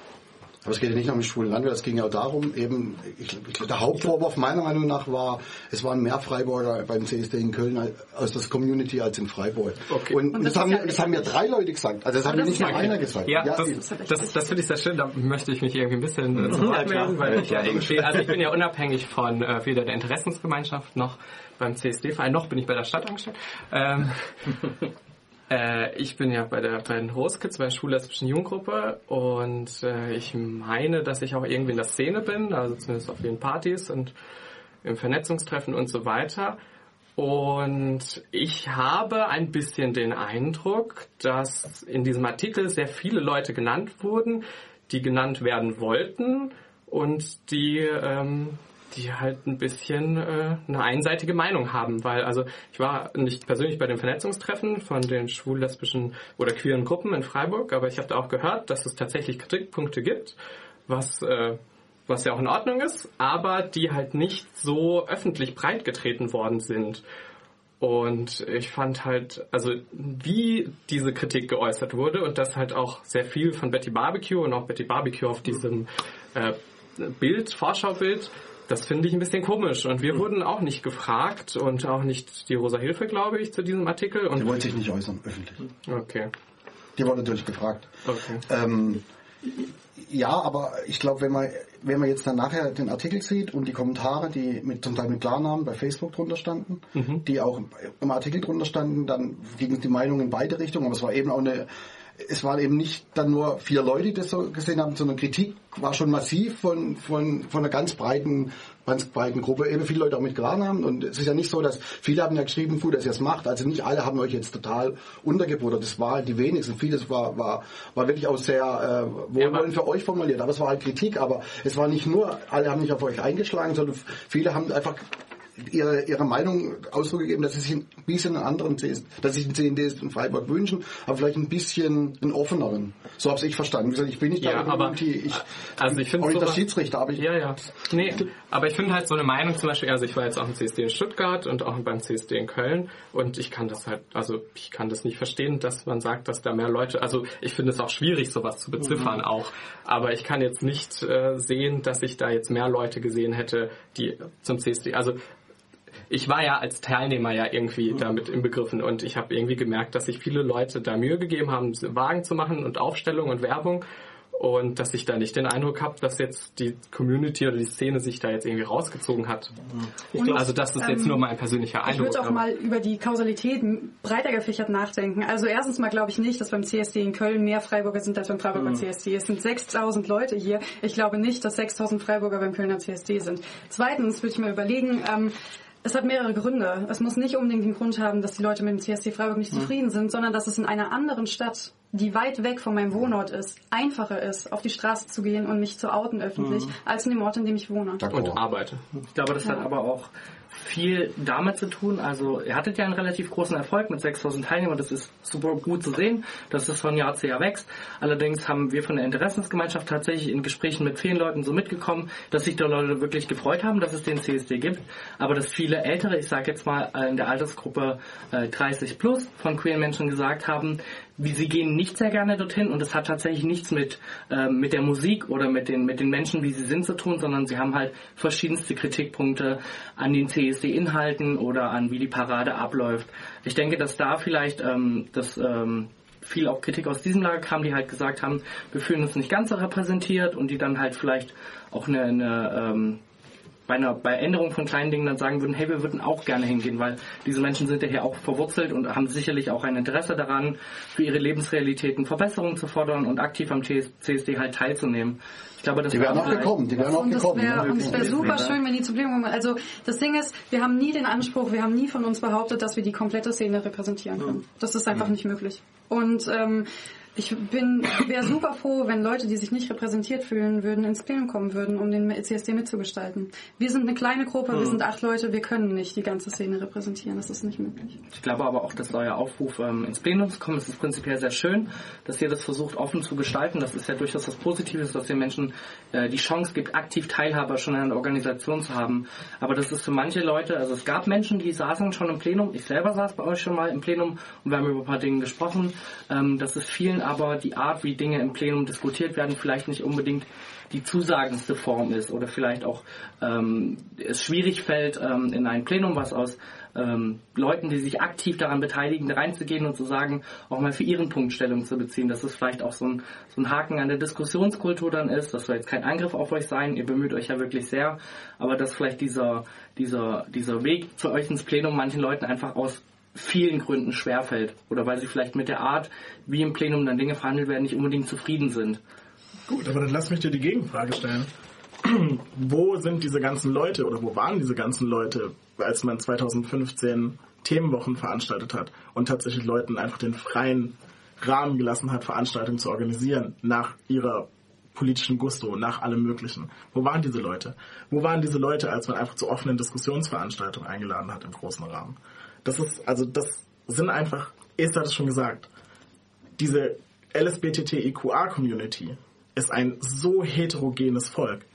Aber es geht ja nicht nur um die schwulen Landwirte, es ging ja auch darum, eben, ich, ich, der Hauptvorwurf meiner Meinung nach war, es waren mehr Freiburger beim CSD in Köln als- aus der Community als in Freiburg. Und,
Und
das,
das
haben,
ja-
mir- das haben mir drei Leute gesagt. Also das hat mir nicht nur einer gesagt.
Ja, das,
eben.
das, das finde ich sehr schön. Da möchte ich mich irgendwie ein bisschen äh, zu
Ja,
melden, weil ich ja
Ja,
irgendwie, also ich bin ja unabhängig von äh, weder der Interessensgemeinschaft noch beim CSD-Verein, noch bin ich bei der Stadt angestellt. Ähm, äh, ich bin ja bei der bei den Roskids, bei der schwul-lesbischen Jugendgruppe und äh, ich meine, dass ich auch irgendwie in der Szene bin, also zumindest auf vielen Partys und im Vernetzungstreffen und so weiter. Und ich habe ein bisschen den Eindruck, dass in diesem Artikel sehr viele Leute genannt wurden, die genannt werden wollten und die, ähm, die halt ein bisschen äh, eine einseitige Meinung haben. Weil, also ich war nicht persönlich bei den Vernetzungstreffen von den schwul-lesbischen oder queeren Gruppen in Freiburg, aber ich habe da auch gehört, dass es tatsächlich Kritikpunkte gibt, was äh, was ja auch in Ordnung ist, aber die halt nicht so öffentlich breitgetreten worden sind. Und ich fand halt, also wie diese Kritik geäußert wurde und dass halt auch sehr viel von Betty Barbecue und auch Betty Barbecue auf diesem äh, Bild, Vorschaubild, das finde ich ein bisschen komisch. Und wir wurden auch nicht gefragt und auch nicht die Rosa Hilfe, glaube ich, zu diesem Artikel. Und
Die wollte sich nicht äußern, öffentlich.
Okay.
Die wurde natürlich gefragt.
Okay.
Ähm, ja, aber ich glaube, wenn man, wenn man jetzt dann nachher den Artikel sieht und die Kommentare, die mit, zum Teil mit Klarnamen bei Facebook drunter standen, die auch im Artikel drunter standen, dann gingen die Meinungen in beide Richtungen, aber es war eben auch eine, es waren eben nicht dann nur vier Leute, die das so gesehen haben, sondern Kritik war schon massiv von, von, von einer ganz breiten, ganz breiten Gruppe. Eben viele Leute auch mit Klarnamen. Und es ist ja nicht so, dass viele haben ja geschrieben, gut, dass ihr es macht. Also nicht alle haben euch jetzt total untergebuttert. Das war halt die wenigsten. Vieles war, war, war wirklich auch sehr äh, wohlwollend für euch formuliert. Aber es war halt Kritik. Aber es war nicht nur, alle haben nicht auf euch eingeschlagen, sondern viele haben einfach ihre, ihre Meinung Ausdruck gegeben, dass sie sich ein bisschen einen anderen CS, dass sich ein CND in Freiburg wünschen, aber vielleicht ein bisschen einen offeneren. So habe ich verstanden. Wie gesagt, ich bin nicht
Ja,
der
aber-
ich,
Also ich finde
auch nicht der
sowas-
Schiedsrichter, aber ich,
Ja, ja. Nee, aber ich finde halt so eine Meinung zum Beispiel, also ich war jetzt auch im CSD in Stuttgart und auch beim CSD in Köln und ich kann das halt, also ich kann das nicht verstehen, dass man sagt, dass da mehr Leute, also ich finde es auch schwierig, sowas zu beziffern
Mhm.
auch, aber ich kann jetzt nicht äh, sehen, dass ich da jetzt mehr Leute gesehen hätte, die zum CSD, also ich war ja als Teilnehmer ja irgendwie damit inbegriffen und ich habe irgendwie gemerkt, dass sich viele Leute da Mühe gegeben haben, Wagen zu machen und Aufstellung und Werbung und dass ich da nicht den Eindruck habe, dass jetzt die Community oder die Szene sich da jetzt irgendwie rausgezogen hat.
Und,
also das ist jetzt
ähm,
nur mein persönlicher
Ich
Eindruck.
würde auch mal über die Kausalitäten breiter gefächert nachdenken. Also erstens mal glaube ich nicht, dass beim CSD in Köln mehr Freiburger sind als beim Freiburger
Mhm.
CSD. Es sind 6000 Leute hier. Ich glaube nicht, dass 6000 Freiburger beim Kölner CSD sind. Zweitens würde ich mal überlegen, ähm, es hat mehrere Gründe. Es muss nicht unbedingt den Grund haben, dass die Leute mit dem CSD Freiburg nicht
Mhm.
zufrieden sind, sondern dass es in einer anderen Stadt, die weit weg von meinem Wohnort ist, einfacher ist, auf die Straße zu gehen und mich zu outen öffentlich,
Mhm.
als in dem Ort, in dem ich wohne.
Und arbeite.
Ich glaube, das hat
Ja.
aber auch viel damit zu tun. Also ihr hattet ja einen relativ großen Erfolg mit 6000 Teilnehmern. Das ist super gut zu sehen, dass es von Jahr zu Jahr wächst. Allerdings haben wir von der Interessensgemeinschaft tatsächlich in Gesprächen mit vielen Leuten so mitgekommen, dass sich da Leute wirklich gefreut haben, dass es den CSD gibt. Aber dass viele Ältere, ich sage jetzt mal äh, in der Altersgruppe äh, 30 plus von queeren Menschen gesagt haben, sie gehen nicht sehr gerne dorthin und es hat tatsächlich nichts mit ähm, mit der Musik oder mit den mit den Menschen, wie sie sind, zu tun, sondern sie haben halt verschiedenste Kritikpunkte an den CSD-Inhalten oder an wie die Parade abläuft. Ich denke, dass da vielleicht ähm, das ähm, viel auch Kritik aus diesem Lager kam, die halt gesagt haben, wir fühlen uns nicht ganz so repräsentiert und die dann halt vielleicht auch eine, eine ähm, bei einer bei Änderung von kleinen Dingen dann sagen würden, hey, wir würden auch gerne hingehen, weil diese Menschen sind ja hier auch verwurzelt und haben sicherlich auch ein Interesse daran, für ihre Lebensrealitäten Verbesserungen zu fordern und aktiv am CSD halt teilzunehmen. Ich glaube, das
Die wären
wäre
auch gekommen, die wären auch
und
gekommen.
wär- und es wäre super schön, wenn die zu Plenum kommen. Also das Ding ist, wir haben nie den Anspruch, wir haben nie von uns behauptet, dass wir die komplette Szene repräsentieren können. Das ist einfach nicht möglich. Und ähm, Ich bin wäre super froh, wenn Leute, die sich nicht repräsentiert fühlen würden, ins Plenum kommen würden, um den CSD mitzugestalten. Wir sind eine kleine Gruppe, wir
Mhm.
sind acht Leute, wir können nicht die ganze Szene repräsentieren. Das ist nicht möglich.
Ich glaube aber auch, dass euer Aufruf ähm, ins Plenum zu kommen, das ist prinzipiell sehr schön, dass ihr das versucht offen zu gestalten. Das ist ja durchaus was Positives, dass ihr Menschen äh, die Chance gibt, aktiv Teilhaber schon an der Organisation zu haben. Aber das ist für manche Leute, also es gab Menschen, die saßen schon im Plenum. Ich selber saß bei euch schon mal im Plenum und wir haben über ein paar Dinge gesprochen. Ähm, das ist vielen aber die Art, wie Dinge im Plenum diskutiert werden, vielleicht nicht unbedingt die zusagendste Form ist oder vielleicht auch ähm, es schwierig fällt, ähm, in ein Plenum, was aus ähm, Leuten, die sich aktiv daran beteiligen, reinzugehen und zu sagen, auch mal für ihren Punkt Stellung zu beziehen, dass es vielleicht auch so ein, so ein Haken an der Diskussionskultur dann ist. Das soll jetzt kein Angriff auf euch sein, ihr bemüht euch ja wirklich sehr, aber dass vielleicht dieser, dieser, dieser Weg zu euch ins Plenum manchen Leuten einfach aus vielen Gründen schwerfällt oder weil sie vielleicht mit der Art, wie im Plenum dann Dinge verhandelt werden, nicht unbedingt zufrieden sind.
Gut, aber dann lass mich dir die Gegenfrage stellen. wo sind diese ganzen Leute oder wo waren diese ganzen Leute, als man 2015 Themenwochen veranstaltet hat und tatsächlich Leuten einfach den freien Rahmen gelassen hat, Veranstaltungen zu organisieren nach ihrer politischen Gusto, nach allem Möglichen. Wo waren diese Leute? Wo waren diese Leute, als man einfach zu offenen Diskussionsveranstaltungen eingeladen hat im großen Rahmen? Das ist, also das sind einfach, Esther hat es schon gesagt, diese LSBTTIQA-Community ist ein so heterogenes Volk.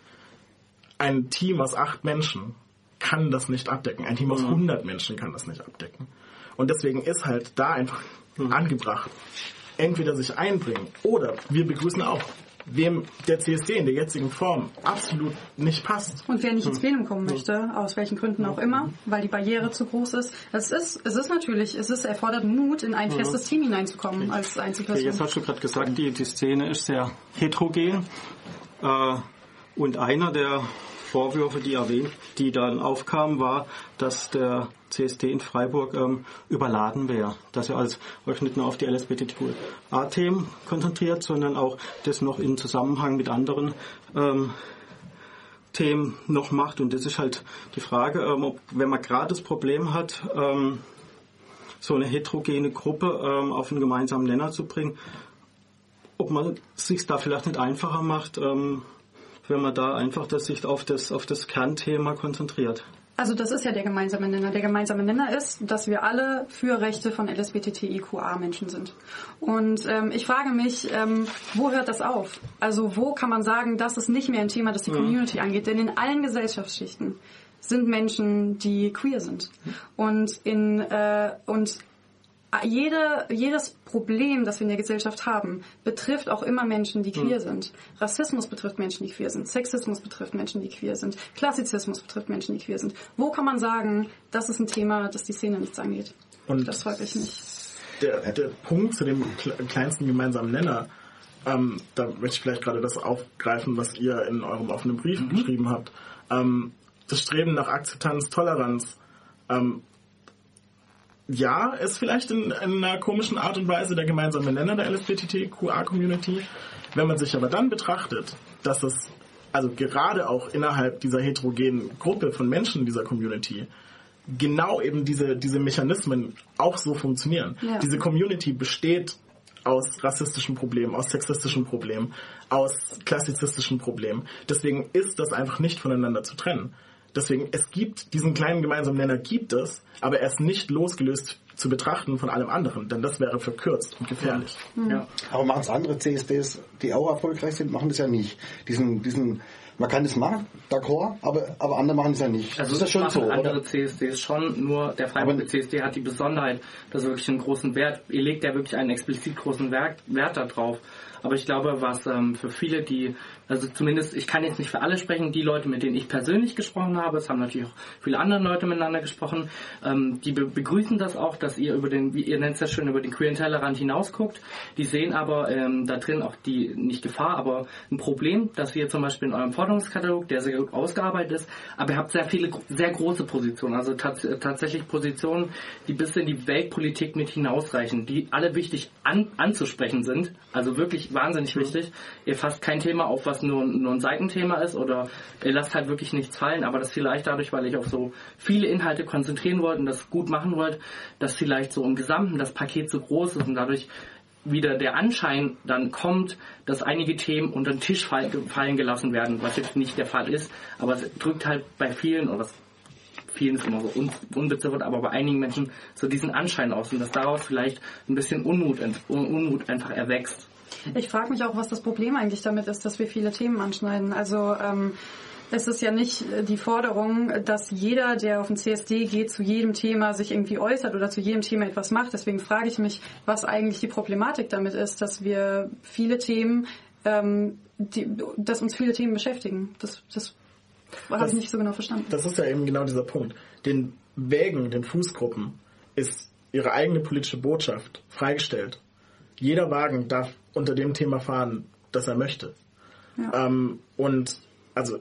Ein Team aus acht Menschen kann das nicht abdecken. Ein Team aus 100 Menschen kann das nicht abdecken. Und deswegen ist halt da einfach angebracht, entweder sich einbringen oder wir begrüßen auch, wem der CSD in der jetzigen Form absolut nicht passt.
Und wer nicht ins Plenum kommen möchte, aus welchen Gründen auch immer, weil die Barriere zu groß ist, es ist, es ist natürlich, es ist erfordert Mut, in ein
Mhm.
festes Team hineinzukommen als
Okay,
Einzelperson.
jetzt hast du gerade gesagt, die, die Szene ist sehr heterogen. Äh, und einer der Vorwürfe, die erwähnt, die dann aufkamen, war, dass der CSD in Freiburg ähm, überladen wäre. Dass er als euch nicht nur auf die LSBTQA-Themen konzentriert, sondern auch das noch in Zusammenhang mit anderen ähm, Themen noch macht. Und das ist halt die Frage, ähm, ob, wenn man gerade das Problem hat, ähm, so eine heterogene Gruppe ähm, auf einen gemeinsamen Nenner zu bringen, ob man sich da vielleicht nicht einfacher macht, ähm, wenn man da einfach das sich auf das, auf das Kernthema konzentriert.
Also das ist ja der gemeinsame Nenner. Der gemeinsame Nenner ist, dass wir alle für Rechte von LSBTTIQA-Menschen sind. Und ähm, ich frage mich, ähm, wo hört das auf? Also wo kann man sagen, das ist nicht mehr ein Thema, das die
Mhm.
Community angeht? Denn in allen Gesellschaftsschichten sind Menschen, die queer sind. Und in äh, und jede, jedes Problem, das wir in der Gesellschaft haben, betrifft auch immer Menschen, die queer
Mhm.
sind. Rassismus betrifft Menschen, die queer sind. Sexismus betrifft Menschen, die queer sind. Klassizismus betrifft Menschen, die queer sind. Wo kann man sagen, das ist ein Thema, das die Szene nichts angeht?
Und
das frage ich nicht.
der, der Punkt zu dem kle- kleinsten gemeinsamen Nenner, ähm, da möchte ich vielleicht gerade das aufgreifen, was ihr in eurem offenen Brief
Mhm.
geschrieben habt. Ähm, das Streben nach Akzeptanz, Toleranz. Ähm, ja, ist vielleicht in, in einer komischen Art und Weise der gemeinsame Nenner der LSBTQA-Community. Wenn man sich aber dann betrachtet, dass es also gerade auch innerhalb dieser heterogenen Gruppe von Menschen dieser Community genau eben diese, diese Mechanismen auch so funktionieren.
Ja.
Diese Community besteht aus rassistischen Problemen, aus sexistischen Problemen, aus klassizistischen Problemen. Deswegen ist das einfach nicht voneinander zu trennen. Deswegen, es gibt diesen kleinen gemeinsamen Nenner, gibt es, aber er ist nicht losgelöst zu betrachten von allem anderen, denn das wäre verkürzt und gefährlich.
Ja. Aber machen es andere CSDs, die auch erfolgreich sind, machen das ja nicht. Diesen, diesen, man kann das machen, d'accord, aber, aber andere machen es ja nicht.
Also
das ist ja schon so,
andere
oder?
CSDs schon, nur der Freiburger CSD hat die Besonderheit, dass er wirklich einen großen Wert, ihr legt ja wirklich einen explizit großen Wert, Wert darauf. Aber ich glaube, was ähm, für viele, die, also zumindest, ich kann jetzt nicht für alle sprechen, die Leute, mit denen ich persönlich gesprochen habe, es haben natürlich auch viele andere Leute miteinander gesprochen, ähm, die be begrüßen das auch, dass ihr über den, wie ihr nennt es ja schön, über den queeren Tellerrand hinausguckt. Die sehen aber ähm, da drin auch die, nicht Gefahr, aber ein Problem, dass ihr zum Beispiel in eurem Forderungskatalog, der sehr gut ausgearbeitet ist, aber ihr habt sehr viele, sehr große Positionen, also tats tatsächlich Positionen, die bis in die Weltpolitik mit hinausreichen, die alle wichtig an anzusprechen sind, also wirklich wahnsinnig wichtig. Ihr fasst kein Thema auf, was nur, nur ein Seitenthema ist oder ihr lasst halt wirklich nichts fallen, aber das vielleicht dadurch, weil ich auf so viele Inhalte konzentrieren wollte und das gut machen wollte, dass vielleicht so im Gesamten das Paket so groß ist und dadurch wieder der Anschein dann kommt, dass einige Themen unter den Tisch fallen gelassen werden, was jetzt nicht der Fall ist, aber es drückt halt bei vielen, oder vielen ist immer so un unbeziffert, aber bei einigen Menschen so diesen Anschein aus und dass daraus vielleicht ein bisschen Unmut, Unmut einfach erwächst.
Ich frage mich auch, was das Problem eigentlich damit ist, dass wir viele Themen anschneiden. Also ähm, es ist ja nicht die Forderung, dass jeder, der auf den CSD geht, zu jedem Thema sich irgendwie äußert oder zu jedem Thema etwas macht. Deswegen frage ich mich, was eigentlich die Problematik damit ist, dass wir viele Themen, ähm, die, dass uns viele Themen beschäftigen. Das, das habe ich nicht so genau verstanden.
Das ist ja eben genau dieser Punkt. Den Wägen, den Fußgruppen ist ihre eigene politische Botschaft freigestellt. Jeder Wagen darf unter dem Thema fahren, das er möchte. Ja. Ähm, und also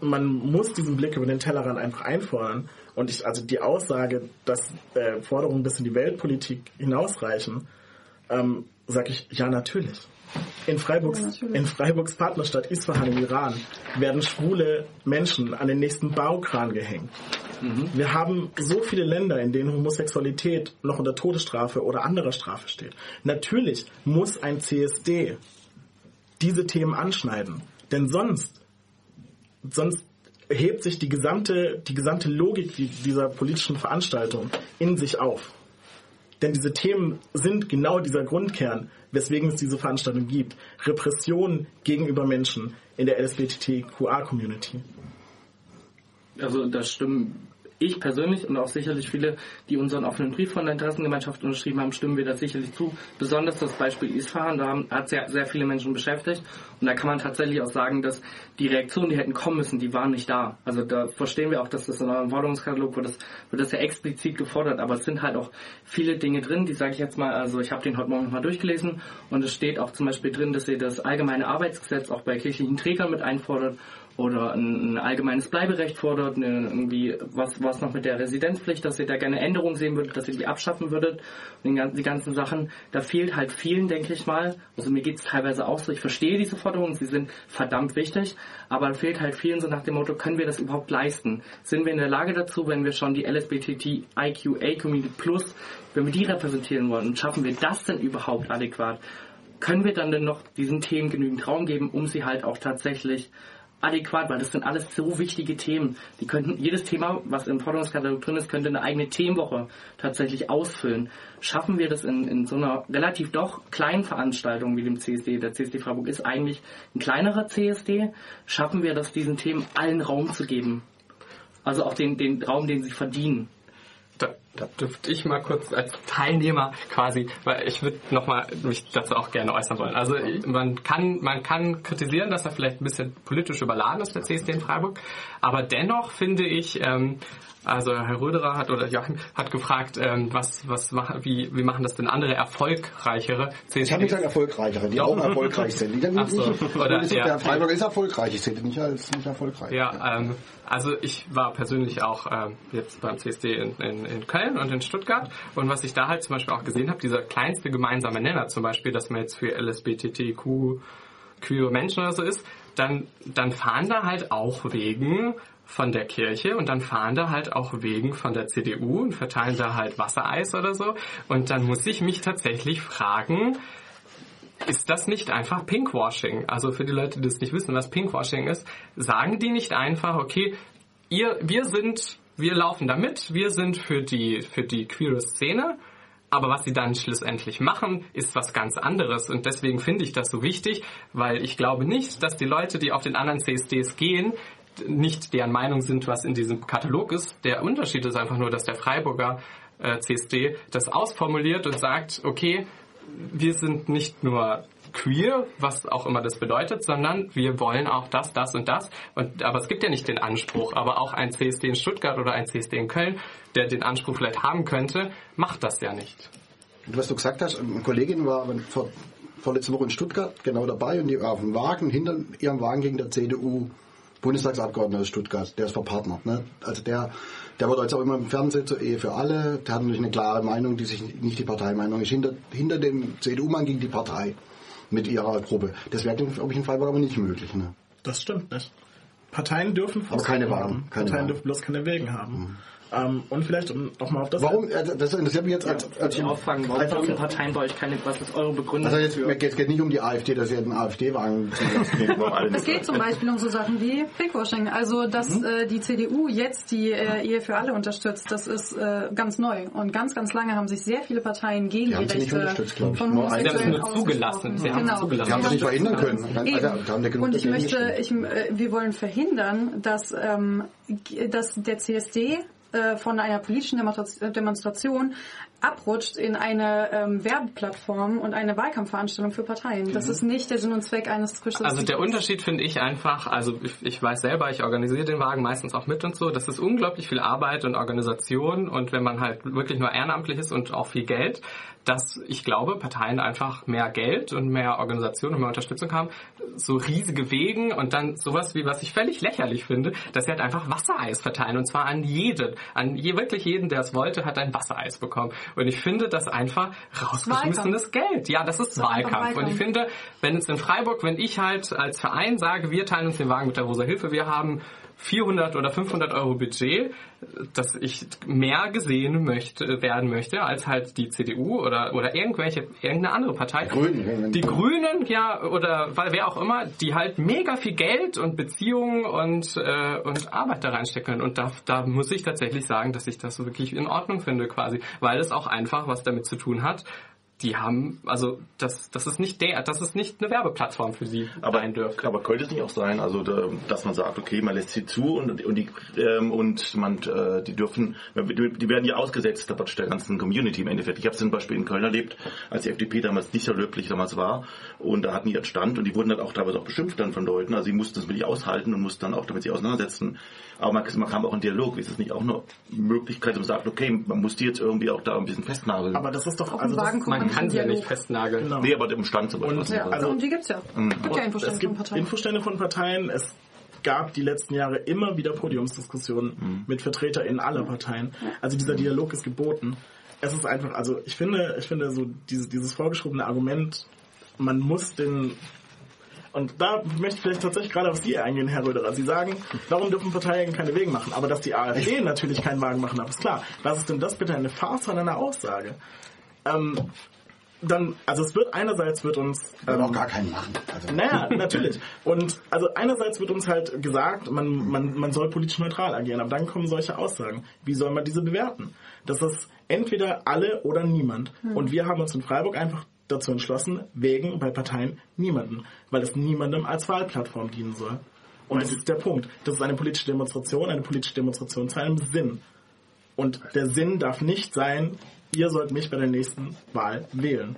man muss diesen Blick über den Tellerrand einfach einfordern. Und ich, also die Aussage, dass äh, Forderungen bis in die Weltpolitik hinausreichen, ähm, sage ich, ja, natürlich. In, Freiburgs, ja, in Freiburgs Partnerstadt Isfahan im Iran werden schwule Menschen an den nächsten Baukran gehängt. Mhm. Wir haben so viele Länder, in denen Homosexualität noch unter Todesstrafe oder anderer Strafe steht. Natürlich muss ein CSD diese Themen anschneiden. Denn sonst sonst hebt sich die gesamte, die gesamte Logik dieser politischen Veranstaltung in sich auf. Denn diese Themen sind genau dieser Grundkern, weswegen es diese Veranstaltung gibt. Repression gegenüber Menschen in der LSBTQA-Community.
Also das stimmen ich persönlich und auch sicherlich viele, die unseren offenen Brief von der Interessengemeinschaft unterschrieben haben, stimmen wir da sicherlich zu. Besonders das Beispiel Isfahan, da hat sehr, sehr viele Menschen beschäftigt. Und da kann man tatsächlich auch sagen, dass die Reaktionen, die hätten kommen müssen, die waren nicht da. Also da verstehen wir auch, dass das in eurem Forderungskatalog wird das, wird das ja explizit gefordert. Aber es sind halt auch viele Dinge drin, die sage ich jetzt mal, also ich habe den heute Morgen nochmal durchgelesen und es steht auch zum Beispiel drin, dass ihr das allgemeine Arbeitsgesetz auch bei kirchlichen Trägern mit einfordert oder ein, ein allgemeines Bleiberecht fordert, eine, irgendwie was, was noch mit der Residenzpflicht, dass ihr da gerne Änderungen sehen würdet, dass ihr die abschaffen würdet, und die, ganzen Sachen, da fehlt halt vielen, denke ich mal, also mir geht es teilweise auch so, ich verstehe diese Forderungen, sie sind verdammt wichtig, aber da fehlt halt vielen so nach dem Motto, können wir das überhaupt leisten? Sind wir in der Lage dazu, wenn wir schon die LSBTT IQA Community Plus, wenn wir die repräsentieren wollen, schaffen wir das denn überhaupt adäquat? Können wir dann denn noch diesen Themen genügend Raum geben, um sie halt auch tatsächlich adäquat, weil das sind alles so wichtige Themen. Die könnten, jedes Thema, was im Forderungskatalog drin ist, könnte eine eigene Themenwoche tatsächlich ausfüllen. Schaffen wir das in, in so einer relativ doch kleinen Veranstaltung wie dem CSD? Der CSD Freiburg ist eigentlich ein kleinerer CSD. Schaffen wir das, diesen Themen allen Raum zu geben? Also auch den, den Raum, den sie verdienen
da, dürfte ich mal kurz als Teilnehmer quasi, weil ich würde nochmal mich dazu auch gerne äußern wollen. Also man kann, man kann kritisieren, dass er vielleicht ein bisschen politisch überladen ist, der CSD in Freiburg, aber dennoch finde ich, ähm, also Herr Röderer hat oder Joachim hat gefragt, ähm, was, was machen, wie, wie machen das denn andere erfolgreichere
CSD? Ich habe nicht gesagt erfolgreichere, die auch erfolgreich sind. Die Ach so, oder, ist, ja. Der Freiburg ist erfolgreich, ich sehe nicht als nicht erfolgreich.
Ja, ähm, also ich war persönlich auch ähm, jetzt beim CSD in, in, in Köln und in Stuttgart und was ich da halt zum Beispiel auch gesehen habe, dieser kleinste gemeinsame Nenner zum Beispiel, dass man jetzt für LSBTTQ queere Menschen oder so ist, dann, dann fahren da halt auch wegen von der Kirche und dann fahren da halt auch Wegen von der CDU und verteilen da halt Wassereis oder so. Und dann muss ich mich tatsächlich fragen, ist das nicht einfach Pinkwashing? Also für die Leute, die das nicht wissen, was Pinkwashing ist, sagen die nicht einfach, okay, ihr, wir sind, wir laufen da mit, wir sind für die, für die queere Szene, aber was sie dann schlussendlich machen, ist was ganz anderes. Und deswegen finde ich das so wichtig, weil ich glaube nicht, dass die Leute, die auf den anderen CSDs gehen, nicht deren Meinung sind, was in diesem Katalog ist. Der Unterschied ist einfach nur, dass der Freiburger äh, CSD das ausformuliert und sagt, okay, wir sind nicht nur queer, was auch immer das bedeutet, sondern wir wollen auch das, das und das. Und, aber es gibt ja nicht den Anspruch. Aber auch ein CSD in Stuttgart oder ein CSD in Köln, der den Anspruch vielleicht haben könnte, macht das ja nicht.
Was du gesagt hast, eine Kollegin war vor, vorletzte Woche in Stuttgart genau dabei und die war auf dem Wagen, hinter ihrem Wagen gegen der CDU Bundestagsabgeordneter Stuttgart, der ist verpartnert. Ne? Also der, der wird jetzt auch immer im Fernsehen zur Ehe für alle. Der hat natürlich eine klare Meinung, die sich nicht die Parteimeinung ist. Hinter, hinter dem CDU-Mann ging die Partei mit ihrer Gruppe. Das wäre, glaube ich, in Freiburg aber nicht möglich. Ne?
Das stimmt nicht. Parteien dürfen
aber keine Wagen.
Keine Parteien Wagen. dürfen bloß keine Wägen haben. Mhm. Ähm, und vielleicht um nochmal auf das...
Warum, äh, das interessiert mich jetzt als...
Wollte
als
ich auch fragen, warum
einfach-
dürfen Parteien bei euch keine, was ist eure Begründung
Also jetzt,
dafür?
es geht nicht um die AfD, dass ihr einen AfD-Wagen
Es geht zum Beispiel um so Sachen wie Pinkwashing. Also, dass
Mhm.
äh, die CDU jetzt die äh, Ehe für alle unterstützt, das ist äh, ganz neu. Und ganz, ganz lange haben sich sehr viele Parteien gegen
Die
die,
haben sie nicht
Rechte
unterstützt, glaub ich.
von
Nur eine.
Homosexuellen
Sie haben es nur zugelassen.
ausgesprochen.
Sie haben es
genau.
zugelassen.
Die haben das nicht verhindern können. Also,
Und ich möchte, ich, äh, wir wollen verhindern, dass, ähm, dass der CSD äh, von einer politischen Demonstra- Demonstration abrutscht in eine ähm, Werbeplattform und eine Wahlkampfveranstaltung für Parteien. Das ist nicht der Sinn und Zweck eines Quizes.
Also der Unterschied finde ich einfach, also ich, ich weiß selber, ich organisiere den Wagen meistens auch mit und so, das ist unglaublich viel Arbeit und Organisation und wenn man halt wirklich nur ehrenamtlich ist und auch viel Geld, dass ich glaube, Parteien einfach mehr Geld und mehr Organisation und mehr Unterstützung haben, so riesige Wegen und dann sowas wie, was ich völlig lächerlich finde, dass sie halt einfach Wassereis verteilen und zwar an jeden, an je, wirklich jeden, der es wollte, hat ein Wassereis bekommen. Und ich finde das einfach rausgeschmissenes Geld. Ja, das ist
Das
Wahlkampf. Und ich finde, wenn es in Freiburg, wenn ich halt als Verein sage, wir teilen uns den Wagen mit der Rosa Hilfe, wir haben 400 oder 500 Euro Budget, dass ich mehr gesehen möchte, werden möchte als halt die CDU oder, oder irgendwelche, irgendeine andere Partei.
Grünen.
Die Grünen, ja, oder weil wer auch immer, die halt mega viel Geld und Beziehungen und, äh, und Arbeit da reinstecken. Und da, da muss ich tatsächlich sagen, dass ich das wirklich in Ordnung finde quasi, weil es auch einfach was damit zu tun hat. Die haben, also das, das ist nicht der, das ist nicht eine Werbeplattform für sie
Aber,
sein dürfte.
aber könnte es nicht auch sein, also da, dass man sagt, okay, man lässt sie zu und, und die ähm, und man äh, die dürfen, die, werden ja ausgesetzt der, ganzen Community im Endeffekt. Ich habe zum Beispiel in Köln erlebt, als die FDP damals nicht so löblich damals war und da hatten die ihren Stand und die wurden dann auch teilweise auch beschimpft dann von Leuten, also sie mussten das wirklich aushalten und mussten dann auch damit sich auseinandersetzen. Aber man, man kam auch in Dialog. Ist es nicht auch eine Möglichkeit, um zu sagen, okay, man muss die jetzt irgendwie auch da ein bisschen festnageln?
Aber das ist doch... Also das,
kommt
Man kann sie ja nicht festnageln.
genau.
nee, aber im Stand zum Beispiel.
Und-
Ja,
Also-
und die gibt's ja. Gibt ja Infostände
es
von
gibt
Parteien.
Infostände von Parteien. Es gab die letzten Jahre immer wieder Podiumsdiskussionen mit VertreterInnen aller Parteien. Also dieser Dialog ist geboten. Es ist einfach, also ich finde, ich finde so dieses, dieses vorgeschobene Argument, man muss den und da möchte ich vielleicht tatsächlich gerade auf Sie eingehen, Herr Röderer. Sie sagen, warum dürfen Parteien keine Wegen machen? Aber dass die AfD natürlich keinen Wagen machen darf, ist klar. Was ist denn das bitte eine Farce an einer Aussage? Ähm, dann, also es wird einerseits wird uns ähm,
auch gar keinen machen. Also,
naja, natürlich. Und also einerseits wird uns halt gesagt, man, man, man soll politisch neutral agieren, aber dann kommen solche Aussagen. Wie soll man diese bewerten? Das ist entweder alle oder niemand. Und wir haben uns in Freiburg einfach dazu entschlossen, wegen bei Parteien niemanden, weil es niemandem als Wahlplattform dienen soll. Und das ist der Punkt. Das ist eine politische Demonstration, eine politische Demonstration zu einem Sinn. Und der Sinn darf nicht sein, ihr sollt mich bei der nächsten Wahl wählen.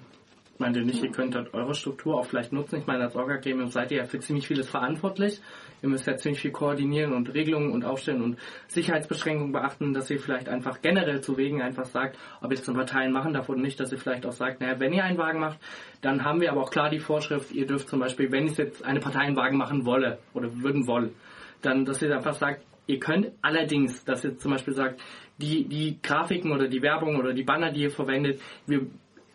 Meint ihr nicht, ihr könnt halt eure Struktur auch vielleicht nutzen? Ich meine, als Orga-Gremium seid ihr ja für ziemlich vieles verantwortlich. Ihr müsst ja ziemlich viel koordinieren und Regelungen und aufstellen und Sicherheitsbeschränkungen beachten, dass ihr vielleicht einfach generell zu Wegen einfach sagt, ob ihr es zum Parteien machen darf oder nicht, dass ihr vielleicht auch sagt, naja, wenn ihr einen Wagen macht, dann haben wir aber auch klar die Vorschrift, ihr dürft zum Beispiel, wenn ich jetzt eine Partei einen Wagen machen wolle oder würden wollen, dann, dass ihr einfach sagt, ihr könnt allerdings, dass ihr zum Beispiel sagt, die, die Grafiken oder die Werbung oder die Banner, die ihr verwendet, wir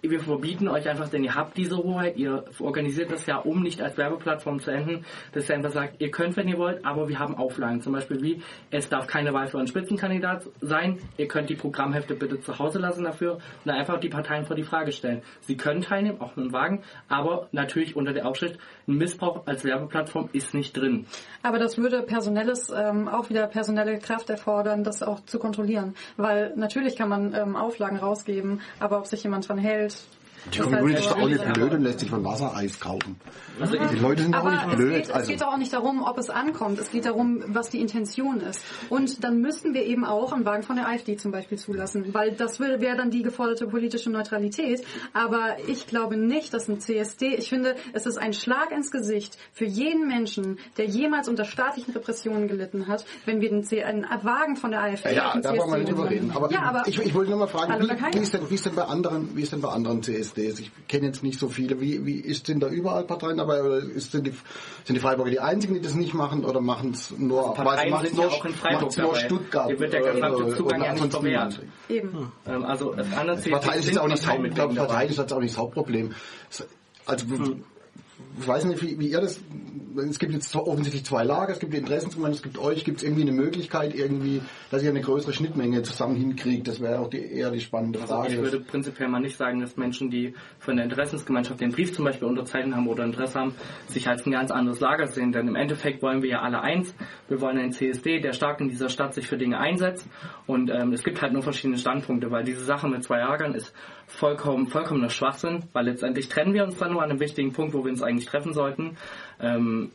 wir verbieten euch einfach, denn ihr habt diese Hoheit, ihr organisiert das ja, um nicht als Werbeplattform zu enden, dass ihr einfach sagt, ihr könnt, wenn ihr wollt, aber wir haben Auflagen. Zum Beispiel wie, es darf keine Wahl für einen Spitzenkandidat sein, ihr könnt die Programmhefte bitte zu Hause lassen dafür und dann einfach die Parteien vor die Frage stellen. Sie können teilnehmen, auch mit dem Wagen, aber natürlich unter der Aufschrift, ein Missbrauch als Werbeplattform ist nicht drin.
Aber das würde personelles, ähm, auch wieder personelle Kraft erfordern, das auch zu kontrollieren. Weil natürlich kann man ähm, Auflagen rausgeben, aber ob sich jemand dran hält.
Die
ist
Community ist doch auch nicht blöd und lässt sich von Wassereis kaufen.
Also
Die Leute sind doch auch
Aber
nicht
es
blöd.
geht, es
Also,
geht doch auch nicht darum, ob es ankommt. Es geht darum, was die Intention ist. Und dann müssten wir eben auch einen Wagen von der AfD zum Beispiel zulassen, weil das wäre dann die geforderte politische Neutralität. Aber ich glaube nicht, dass ein CSD, ich finde, es ist ein Schlag ins Gesicht für jeden Menschen, der jemals unter staatlichen Repressionen gelitten hat, wenn wir den C einen Wagen von der AfD
ja, da wollen wir nicht
CSD
drüber reden. Aber,
ja, aber
ich, ich wollte nur mal fragen, wie, wie, ist denn, wie, ist denn bei anderen, wie ist denn bei anderen CSDs? Ich kenne jetzt nicht so viele. Wie, wie ist sind da überall Parteien dabei oder ist, sind, die, sind die Freiburger die einzigen, die das nicht machen oder machen es nur,
Also Parteien
machen's
sind
nur,
ja auch in Freiburg
machen's nur. Stuttgart?
Hier wird der
oder-
gesamte
oder-
Zugang
oder
ja nicht verwehrt.
eben.
Ähm, also das andere
Partei ist auch nicht, das Haupt-
Parteien
glaube, ist jetzt auch nicht das Hauptproblem. Also, ich weiß nicht, wie, wie ihr das, es gibt jetzt offensichtlich zwei Lager, es gibt die Interessengemeinschaft, es gibt euch, gibt es irgendwie eine Möglichkeit, irgendwie, dass ihr eine größere Schnittmenge zusammen hinkriegt? Das wäre auch die, eher die spannende
Also
Frage.
ich würde prinzipiell mal nicht sagen, dass Menschen, die von der Interessensgemeinschaft den Brief zum Beispiel unterzeichnet haben oder Interesse haben, sich als ein ganz anderes Lager sehen. Denn im Endeffekt wollen wir ja alle eins. Wir wollen einen CSD, der stark in dieser Stadt sich für Dinge einsetzt. Und ähm, es gibt halt nur verschiedene Standpunkte, weil diese Sache mit zwei Lagern ist vollkommen, vollkommener Schwachsinn, weil letztendlich trennen wir uns dann nur an einem wichtigen Punkt, wo wir uns eigentlich treffen sollten. Ähm,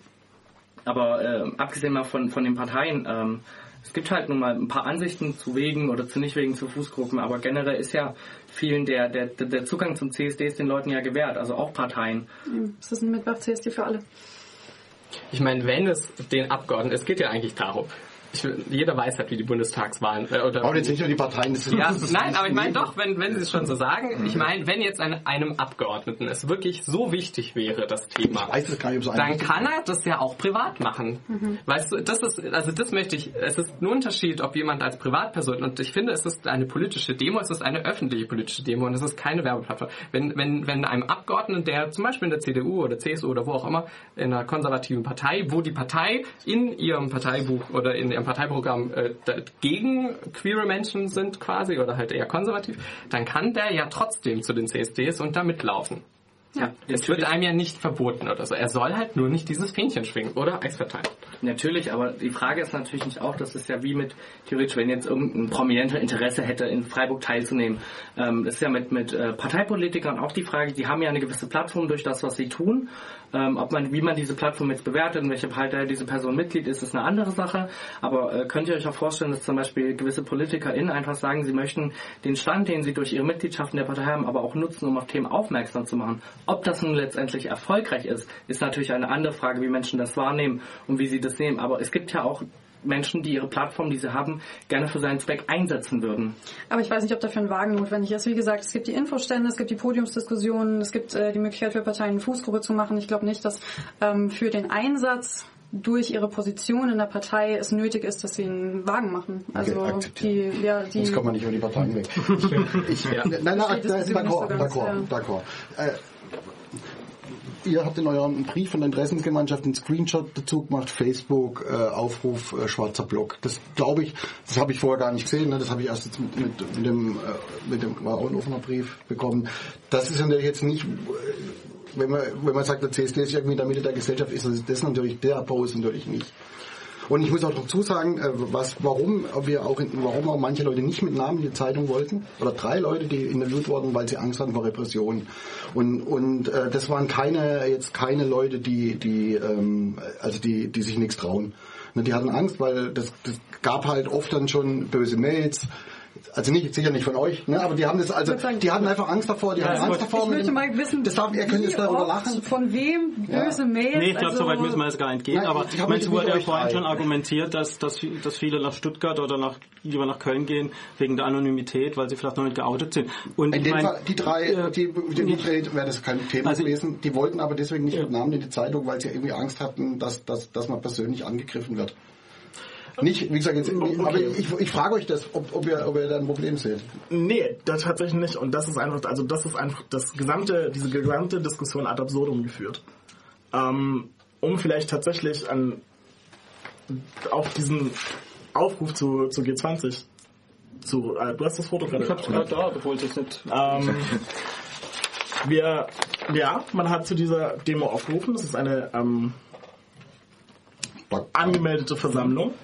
aber äh, abgesehen mal von, von den Parteien, ähm, es gibt halt nun mal ein paar Ansichten zu Wegen oder zu Nichtwegen zu Fußgruppen, aber generell ist ja vielen der, der, der Zugang zum CSD ist den Leuten ja gewährt, also auch Parteien.
Es ist ein Mitmach-CSD für alle.
Ich meine, wenn es den Abgeordneten, es geht ja eigentlich darum, ich, jeder weiß halt, wie die Bundestagswahlen äh, oder
Aber jetzt nicht nur die Parteien, das ist
ja,
das ist-
nein, aber ich meine doch, wenn, wenn Sie es schon so sagen, ich meine, wenn jetzt ein, einem Abgeordneten es wirklich so wichtig wäre, das Thema,
nicht,
dann kann er das ja auch privat machen. Weißt du, das ist, also das möchte ich, es ist ein Unterschied, ob jemand als Privatperson, und ich finde, es ist eine politische Demo, es ist eine öffentliche politische Demo und es ist keine Werbeplattform. Wenn, wenn, wenn einem Abgeordneten, der zum Beispiel in der CDU oder CSU oder wo auch immer, in einer konservativen Partei, wo die Partei in ihrem Parteibuch oder in ihrem Parteiprogramm äh, gegen queere Menschen sind quasi oder halt eher konservativ, dann kann der ja trotzdem zu den CSDs und da mitlaufen.
Ja,
Es wird einem ja nicht verboten oder so. Er soll halt nur nicht dieses Fähnchen schwingen oder Eis verteilen.
Natürlich, aber die Frage ist natürlich nicht auch, das ist ja wie mit, theoretisch, wenn jetzt irgendein prominenter Interesse hätte, in Freiburg teilzunehmen. Ähm, das ist ja mit, mit äh, Parteipolitikern auch die Frage, die haben ja eine gewisse Plattform durch das, was sie tun. Ähm, ob man, wie man diese Plattform jetzt bewertet und welche Partei diese Person Mitglied ist, ist eine andere Sache. Aber äh, könnt ihr euch auch vorstellen, dass zum Beispiel gewisse PolitikerInnen einfach sagen, sie möchten den Stand, den sie durch ihre Mitgliedschaft in der Partei haben, aber auch nutzen, um auf Themen aufmerksam zu machen. Ob das nun letztendlich erfolgreich ist, ist natürlich eine andere Frage, wie Menschen das wahrnehmen und wie sie das nehmen. Aber es gibt ja auch Menschen, die ihre Plattform, die sie haben, gerne für seinen Zweck einsetzen würden.
Aber ich weiß nicht, ob dafür ein Wagen notwendig ist. Wie gesagt, es gibt die Infostände, es gibt die Podiumsdiskussionen, es gibt äh, die Möglichkeit für Parteien eine Fußgruppe zu machen. Ich glaube nicht, dass ähm, für den Einsatz durch ihre Position in der Partei es nötig ist, dass sie einen Wagen machen. Also
akzeptiert.
die, ja, die
Sonst kommt man nicht über die Parteien weg. Ich, Nein, nein,
Verstehe die Diskussion
d'accord, d'accord,
ja.
d'accord. Ihr habt in eurem Brief von der Interessensgemeinschaft einen Screenshot dazu gemacht, Facebook, äh, Aufruf, äh, schwarzer Block. Das glaube ich, das habe ich vorher gar nicht gesehen, ne? das habe ich erst jetzt mit, mit, mit dem, äh, mit dem, war auch ein offener Brief bekommen. Das ist natürlich jetzt nicht, wenn man, wenn man sagt, der CSD ist irgendwie in der Mitte der Gesellschaft, ist das, das natürlich der Post natürlich nicht. Und ich muss auch dazu sagen, äh, was, warum wir auch, warum auch manche Leute nicht mit Namen in die Zeitung wollten. Oder drei Leute, die interviewt wurden, weil sie Angst hatten vor Repression. Und, und äh, das waren keine, jetzt keine Leute, die, die, ähm, also die, die sich nichts trauen. Ne, Die hatten Angst, weil das, das gab halt oft dann schon böse Mails. Also nicht, sicher nicht von euch, ne? aber die haben das, also, die hatten einfach Angst davor, die haben Angst davor.
ich möchte mal wissen,
das darf, ihr könnt jetzt darüber
oft,
lachen.
von wem
Ja.
böse Mails.
Nee, ich glaube,
also,
so weit müssen wir jetzt gar nicht gehen.
Nein,
aber
ich
ich wurde ja vorhin schon argumentiert, dass, dass, dass viele nach Stuttgart oder nach, lieber nach Köln gehen, wegen der Anonymität, weil sie vielleicht noch nicht geoutet sind. Und
In dem
mein,
Fall, die drei,
äh,
die, die reden, wäre das kein Thema
Also-
gewesen. Die wollten aber deswegen nicht mit Namen in die Zeitung, weil sie irgendwie Angst hatten, dass, dass, dass man persönlich angegriffen wird. Nicht, wie gesagt, jetzt, aber ich, ich frage euch das, ob, ob, ihr, ob ihr da ein Problem seht.
Nee, das tatsächlich nicht. Und das ist einfach, also das ist einfach das gesamte, diese gesamte Diskussion ad absurdum geführt. Ähm, um vielleicht tatsächlich an auf diesen Aufruf zu, zu G20 zu, äh, du hast das Foto gerade.
Ich hab's gerade da, obwohl es jetzt nicht.
Ähm, wir, ja, man hat zu dieser Demo aufgerufen. Das ist eine ähm, angemeldete Versammlung.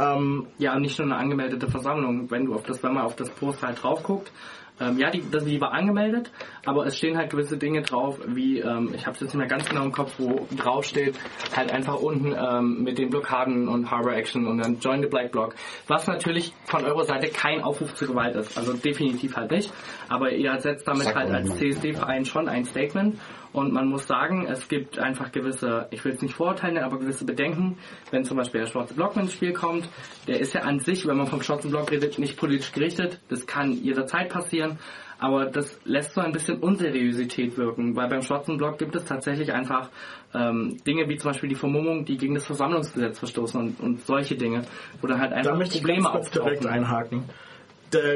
Ähm,
Ja, nicht nur eine angemeldete Versammlung. Wenn du auf das, wenn man auf das Post halt drauf guckt, ähm, ja, die, das, die war angemeldet, aber es stehen halt gewisse Dinge drauf, wie, ähm, ich habe es jetzt nicht mehr ganz genau im Kopf, wo drauf steht, halt einfach unten ähm, mit den Blockaden und Harbor Action und dann Join the Black Bloc, was natürlich von eurer Seite kein Aufruf zur Gewalt ist, also definitiv halt nicht, aber ihr setzt damit
Sag
halt als. CSD-Verein schon ein Statement und man muss sagen, es gibt einfach gewisse, ich will jetzt nicht Vorurteile, aber gewisse Bedenken, wenn zum Beispiel der Schwarze Block ins Spiel kommt. Der ist ja an sich, wenn man vom Schwarzen Block redet, nicht politisch gerichtet. Das kann jederzeit passieren. Aber das lässt so ein bisschen Unseriosität wirken, weil beim Schwarzen Block gibt es tatsächlich einfach ähm, Dinge wie zum Beispiel die Vermummung, die gegen das Versammlungsgesetz verstoßen und, und solche Dinge, wo dann halt
da
einfach
möchte ich
Probleme
ganz kurz direkt einhaken.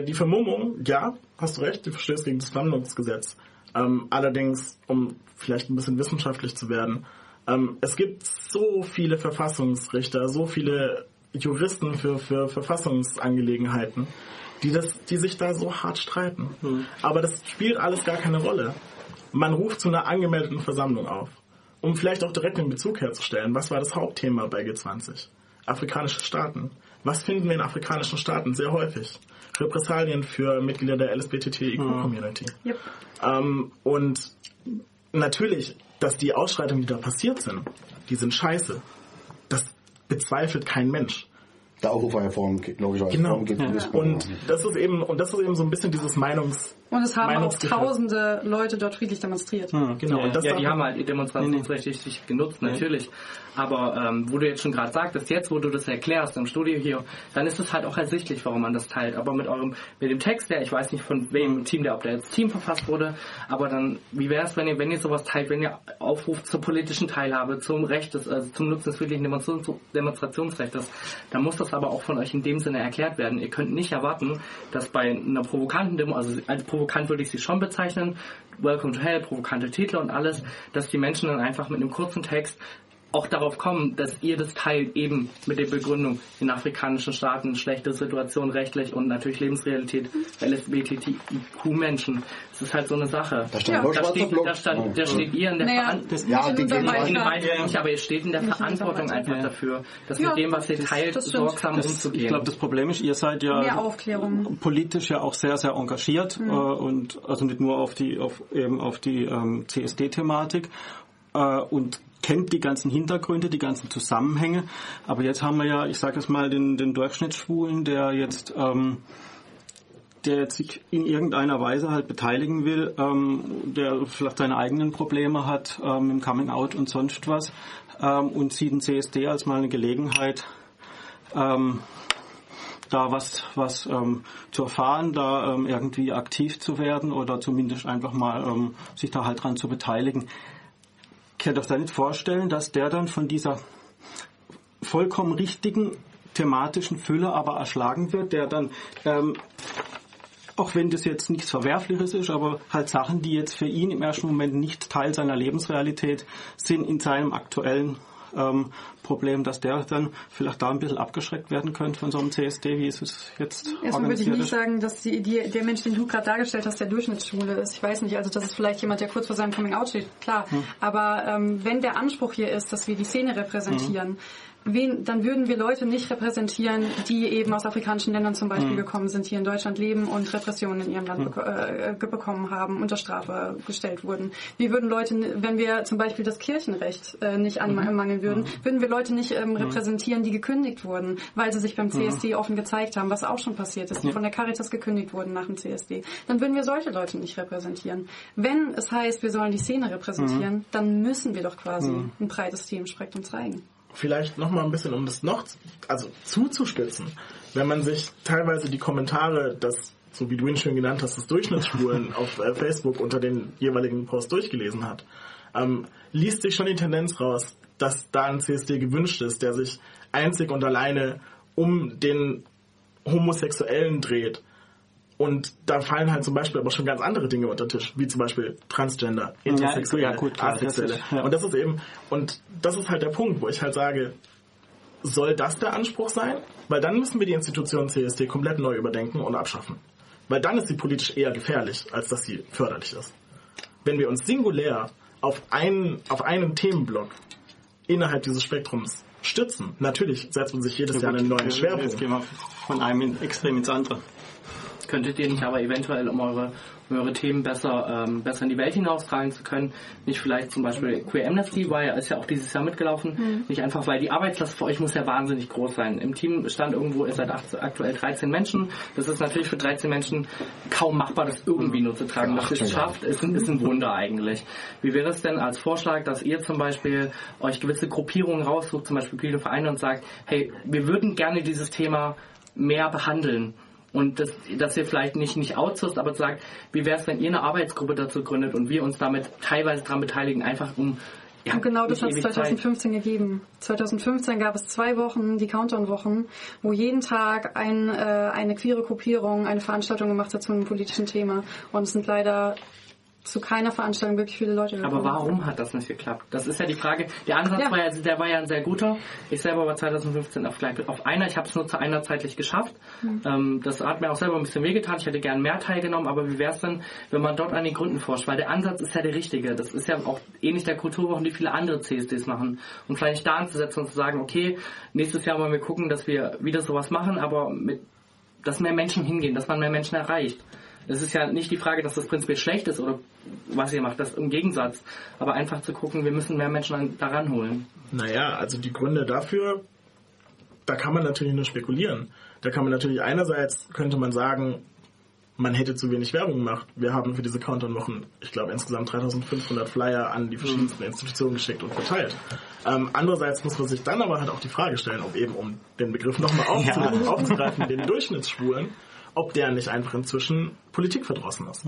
Die Vermummung, ja, hast du recht, die verstößt gegen das Versammlungsgesetz. Ähm, allerdings, um vielleicht ein bisschen wissenschaftlich zu werden, ähm, es gibt so viele Verfassungsrichter, so viele Juristen für, für Verfassungsangelegenheiten, die, das, die sich da so hart streiten.
Hm.
Aber das spielt alles gar keine Rolle. Man ruft zu einer angemeldeten Versammlung auf, um vielleicht auch direkt den Bezug herzustellen. Was war das Hauptthema bei G20? Afrikanische Staaten. Was finden wir in afrikanischen Staaten sehr häufig? Repressalien für Mitglieder der LSBTTIQ-Community.
Yep.
Ähm, und natürlich, dass die Ausschreitungen, die da passiert sind, die sind scheiße. Das bezweifelt kein Mensch.
Der Aufruf war ja vorhin, logischerweise.
Genau.
vorhin geht-
Und das ist eben, und das ist eben so ein bisschen dieses Meinungs,
Und es haben auch tausende Leute dort friedlich demonstriert.
Genau,
ja,
und das
ja, die haben halt ihr Demonstrationsrecht richtig genutzt, natürlich. Aber ähm, wo du jetzt schon gerade sagtest, jetzt wo du das erklärst im Studio hier, dann ist es halt auch ersichtlich, warum man das teilt. Aber mit eurem, mit dem Text, der ich weiß nicht von wem Team, der ob der jetzt Team verfasst wurde, aber dann, wie wäre es, wenn ihr, wenn ihr sowas teilt, wenn ihr aufruft zur politischen Teilhabe, zum Recht des, also zum Nutzen des friedlichen Demonstrations Demonstrationsrechts, dann muss das aber auch von euch in dem Sinne erklärt werden. Ihr könnt nicht erwarten, dass bei einer provokanten Demo, also als provokant würde ich sie schon bezeichnen, Welcome to Hell, provokante Titel und alles, dass die Menschen dann einfach mit einem kurzen Text auch darauf kommen, dass ihr das teilt, eben mit der Begründung in afrikanischen Staaten, schlechte Situation rechtlich und natürlich Lebensrealität LSBTIQ-Menschen. Das ist halt so eine Sache.
Da stand nur
da, steht, da, stand, da
Ja.
steht ihr in der
Naja,
Verantwortung.
Ja, nicht,
aber ihr steht in der
Nicht
Verantwortung einfach dafür, dass
Ja,
mit dem, was ihr teilt, sorgsam
Das,
umzugehen.
ich glaube, das Problem ist, ihr seid ja politisch ja auch sehr, sehr engagiert
Mhm.
äh, und also nicht nur auf die auf eben auf die ähm, CSD-Thematik äh, und kennt die ganzen Hintergründe, die ganzen Zusammenhänge. Aber jetzt haben wir ja, ich sage jetzt mal, den, den Durchschnittsschwulen, der jetzt ähm, der jetzt sich in irgendeiner Weise halt beteiligen will, ähm, der vielleicht seine eigenen Probleme hat ähm, im Coming Out und sonst was ähm, und sieht den CSD als mal eine Gelegenheit, ähm, da was, was ähm, zu erfahren, da ähm, irgendwie aktiv zu werden oder zumindest einfach mal ähm, sich da halt dran zu beteiligen. Kann doch da nicht vorstellen, dass der dann von dieser vollkommen richtigen thematischen Fülle aber erschlagen wird, der dann ähm, auch wenn das jetzt nichts Verwerfliches ist, aber halt Sachen, die jetzt für ihn im ersten Moment nicht Teil seiner Lebensrealität sind in seinem aktuellen ähm, Problem, dass der dann vielleicht da ein bisschen abgeschreckt werden könnte von so einem CSD, wie es jetzt
Erstmal würde ich nicht sagen, dass die, die, der Mensch, den du gerade dargestellt hast, der Durchschnittsschule ist. Ich weiß nicht, also das ist vielleicht jemand, der kurz vor seinem Coming Out steht, klar.
Hm.
Aber ähm, wenn der Anspruch hier ist, dass wir die Szene repräsentieren, wen, dann würden wir Leute nicht repräsentieren, die eben aus afrikanischen Ländern zum Beispiel
Hm.
gekommen sind, hier in Deutschland leben und Repressionen in ihrem Land beko äh, ge- bekommen haben, unter Strafe gestellt wurden. Wir würden Leute, wenn wir zum Beispiel das Kirchenrecht äh, nicht anmangeln würden, würden wir Leute nicht ähm, repräsentieren, die gekündigt wurden, weil sie sich beim CSD offen gezeigt haben, was auch schon passiert ist, die von der Caritas gekündigt wurden nach dem CSD. Dann würden wir solche Leute nicht repräsentieren. Wenn es heißt, wir sollen die Szene repräsentieren,
Mhm.
dann müssen wir doch quasi
Mhm.
ein breites Themenspektrum zeigen.
vielleicht noch mal ein bisschen, um das noch also zuzuspitzen, wenn man sich teilweise die Kommentare, das so wie du ihn schön genannt hast, des Durchschnittsschwulen auf äh, Facebook unter den jeweiligen Posts durchgelesen hat, ähm, liest sich schon die Tendenz raus, dass da ein CSD gewünscht ist, der sich einzig und alleine um den Homosexuellen dreht. Und da fallen halt zum Beispiel aber schon ganz andere Dinge unter den Tisch, wie zum Beispiel Transgender,
Ja,
Intersexuelle,
ja, gut, klar, das
Asexuelle.
ist- ja.
Und das ist eben, und das ist halt der Punkt, wo ich halt sage, soll das der Anspruch sein? Weil dann müssen wir die Institution CSD komplett neu überdenken und abschaffen. Weil dann ist sie politisch eher gefährlich, als dass sie förderlich ist. Wenn wir uns singulär auf einen, auf einen Themenblock innerhalb dieses Spektrums stützen, natürlich setzt man sich jedes Jahr einen neuen
Jetzt
Schwerpunkt.
gehen wir von einem Extrem ins andere.
Könntet ihr nicht aber eventuell, um eure, um eure Themen besser, ähm, besser in die Welt hinaustragen zu können, nicht vielleicht zum Beispiel Queer Amnesty war ja, ist ja auch dieses Jahr mitgelaufen,
Mhm.
nicht einfach, weil die Arbeitslast für euch muss ja wahnsinnig groß sein. Im Team stand irgendwo, ihr seid acht- aktuell 13 Menschen. Das ist natürlich für 13 Menschen kaum machbar, das irgendwie nur zu tragen. Dass ihr es schafft, ist ein, ist ein Wunder eigentlich. Wie wäre es denn als Vorschlag, dass ihr zum Beispiel euch gewisse Gruppierungen raussucht, zum Beispiel queere Vereine und sagt, hey, wir würden gerne dieses Thema mehr behandeln und das, dass ihr vielleicht nicht, nicht outsourced, aber sagt, wie wäre es, wenn ihr eine Arbeitsgruppe dazu gründet und wir uns damit teilweise daran beteiligen, einfach um ja,
Und genau das hat es
ewig Zeit.
2015 gegeben. 2015 gab es zwei Wochen, die Countdown-Wochen, wo jeden Tag ein, äh, eine queere Gruppierung eine Veranstaltung gemacht hat zu einem politischen Thema. Und es sind leider zu keiner Veranstaltung wirklich viele Leute
Aber
gekommen.
warum hat das nicht geklappt? Das ist ja die Frage. Der Ansatz
Ja.
war ja, der war ja ein sehr guter. Ich selber war 2015 auf, auf einer. Ich habe es nur zu einer zeitlich geschafft.
Mhm.
Das hat mir auch selber ein bisschen wehgetan. Ich hätte gern mehr teilgenommen. Aber wie wäre es denn, wenn man dort an den Gründen forscht? Weil der Ansatz ist ja der richtige. Das ist ja auch ähnlich der Kulturwochen, die viele andere CSDs machen. Und vielleicht da anzusetzen und zu sagen, okay, nächstes Jahr wollen wir gucken, dass wir wieder sowas machen, aber mit, dass mehr Menschen hingehen, dass man mehr Menschen erreicht. Es ist ja nicht die Frage, dass das prinzipiell schlecht ist oder was ihr macht, das im Gegensatz. Aber einfach zu gucken, wir müssen mehr Menschen an, daran holen.
Naja, also die Gründe dafür, da kann man natürlich nur spekulieren. Da kann man natürlich einerseits, könnte man sagen, man hätte zu wenig Werbung gemacht. Wir haben für diese Countdown-Wochen, ich glaube, insgesamt 3500 Flyer an die verschiedensten Institutionen geschickt und verteilt. Ähm, andererseits muss man sich dann aber halt auch die Frage stellen, ob eben, um den Begriff nochmal aufzu
Ja.
aufzugreifen, den Durchschnittsschwulen, ob der nicht einfach inzwischen Politik verdrossen ist.